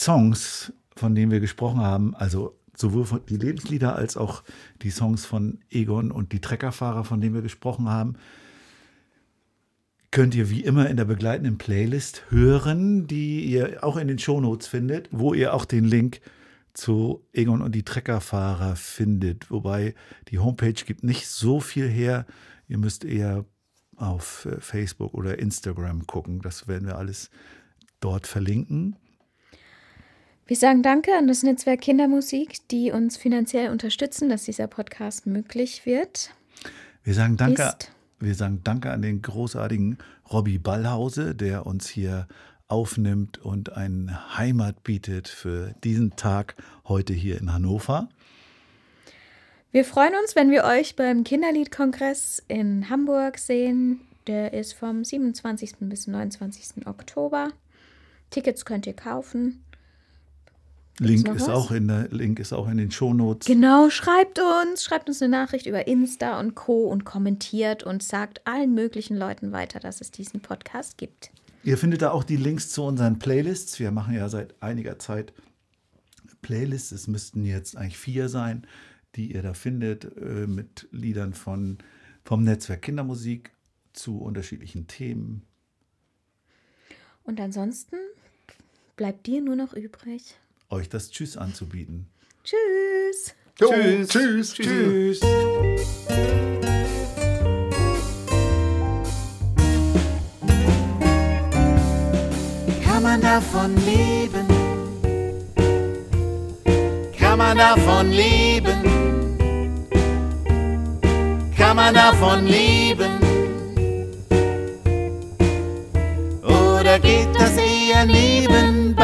Songs, von denen wir gesprochen haben, also sowohl die Lebenslieder als auch die Songs von Egon und die Treckerfahrer, von denen wir gesprochen haben, könnt ihr wie immer in der begleitenden Playlist hören, die ihr auch in den Shownotes findet, wo ihr auch den Link zu Egon und die Treckerfahrer findet. Wobei die Homepage gibt nicht so viel her. Ihr müsst eher auf äh, Facebook oder Instagram gucken. Das werden wir alles dort verlinken. Wir sagen Danke an das Netzwerk Kindermusik, die uns finanziell unterstützen, dass dieser Podcast möglich wird. Wir sagen Danke, Ist. wir sagen Danke an den großartigen Robbie Ballhause, der uns hier aufnimmt und eine Heimat bietet für diesen Tag heute hier in Hannover. Wir freuen uns, wenn wir euch beim Kinderliedkongress in Hamburg sehen. Der ist vom 27. bis 29. Oktober. Tickets könnt ihr kaufen. Link ist, auch in der, Link ist auch in den Shownotes. Genau, schreibt uns, schreibt uns eine Nachricht über Insta und Co. und kommentiert und sagt allen möglichen Leuten weiter, dass es diesen Podcast gibt. Ihr findet da auch die Links zu unseren Playlists. Wir machen ja seit einiger Zeit Playlists. Es müssten jetzt eigentlich vier sein, die ihr da findet, äh, mit Liedern von, vom Netzwerk Kindermusik zu unterschiedlichen Themen. Und ansonsten bleibt dir nur noch übrig. Euch das Tschüss anzubieten. Tschüss! Tschüss. Tschüss. Tschüss. Kann man davon leben? Kann man davon leben? Kann man davon leben? Oder geht das eher neben?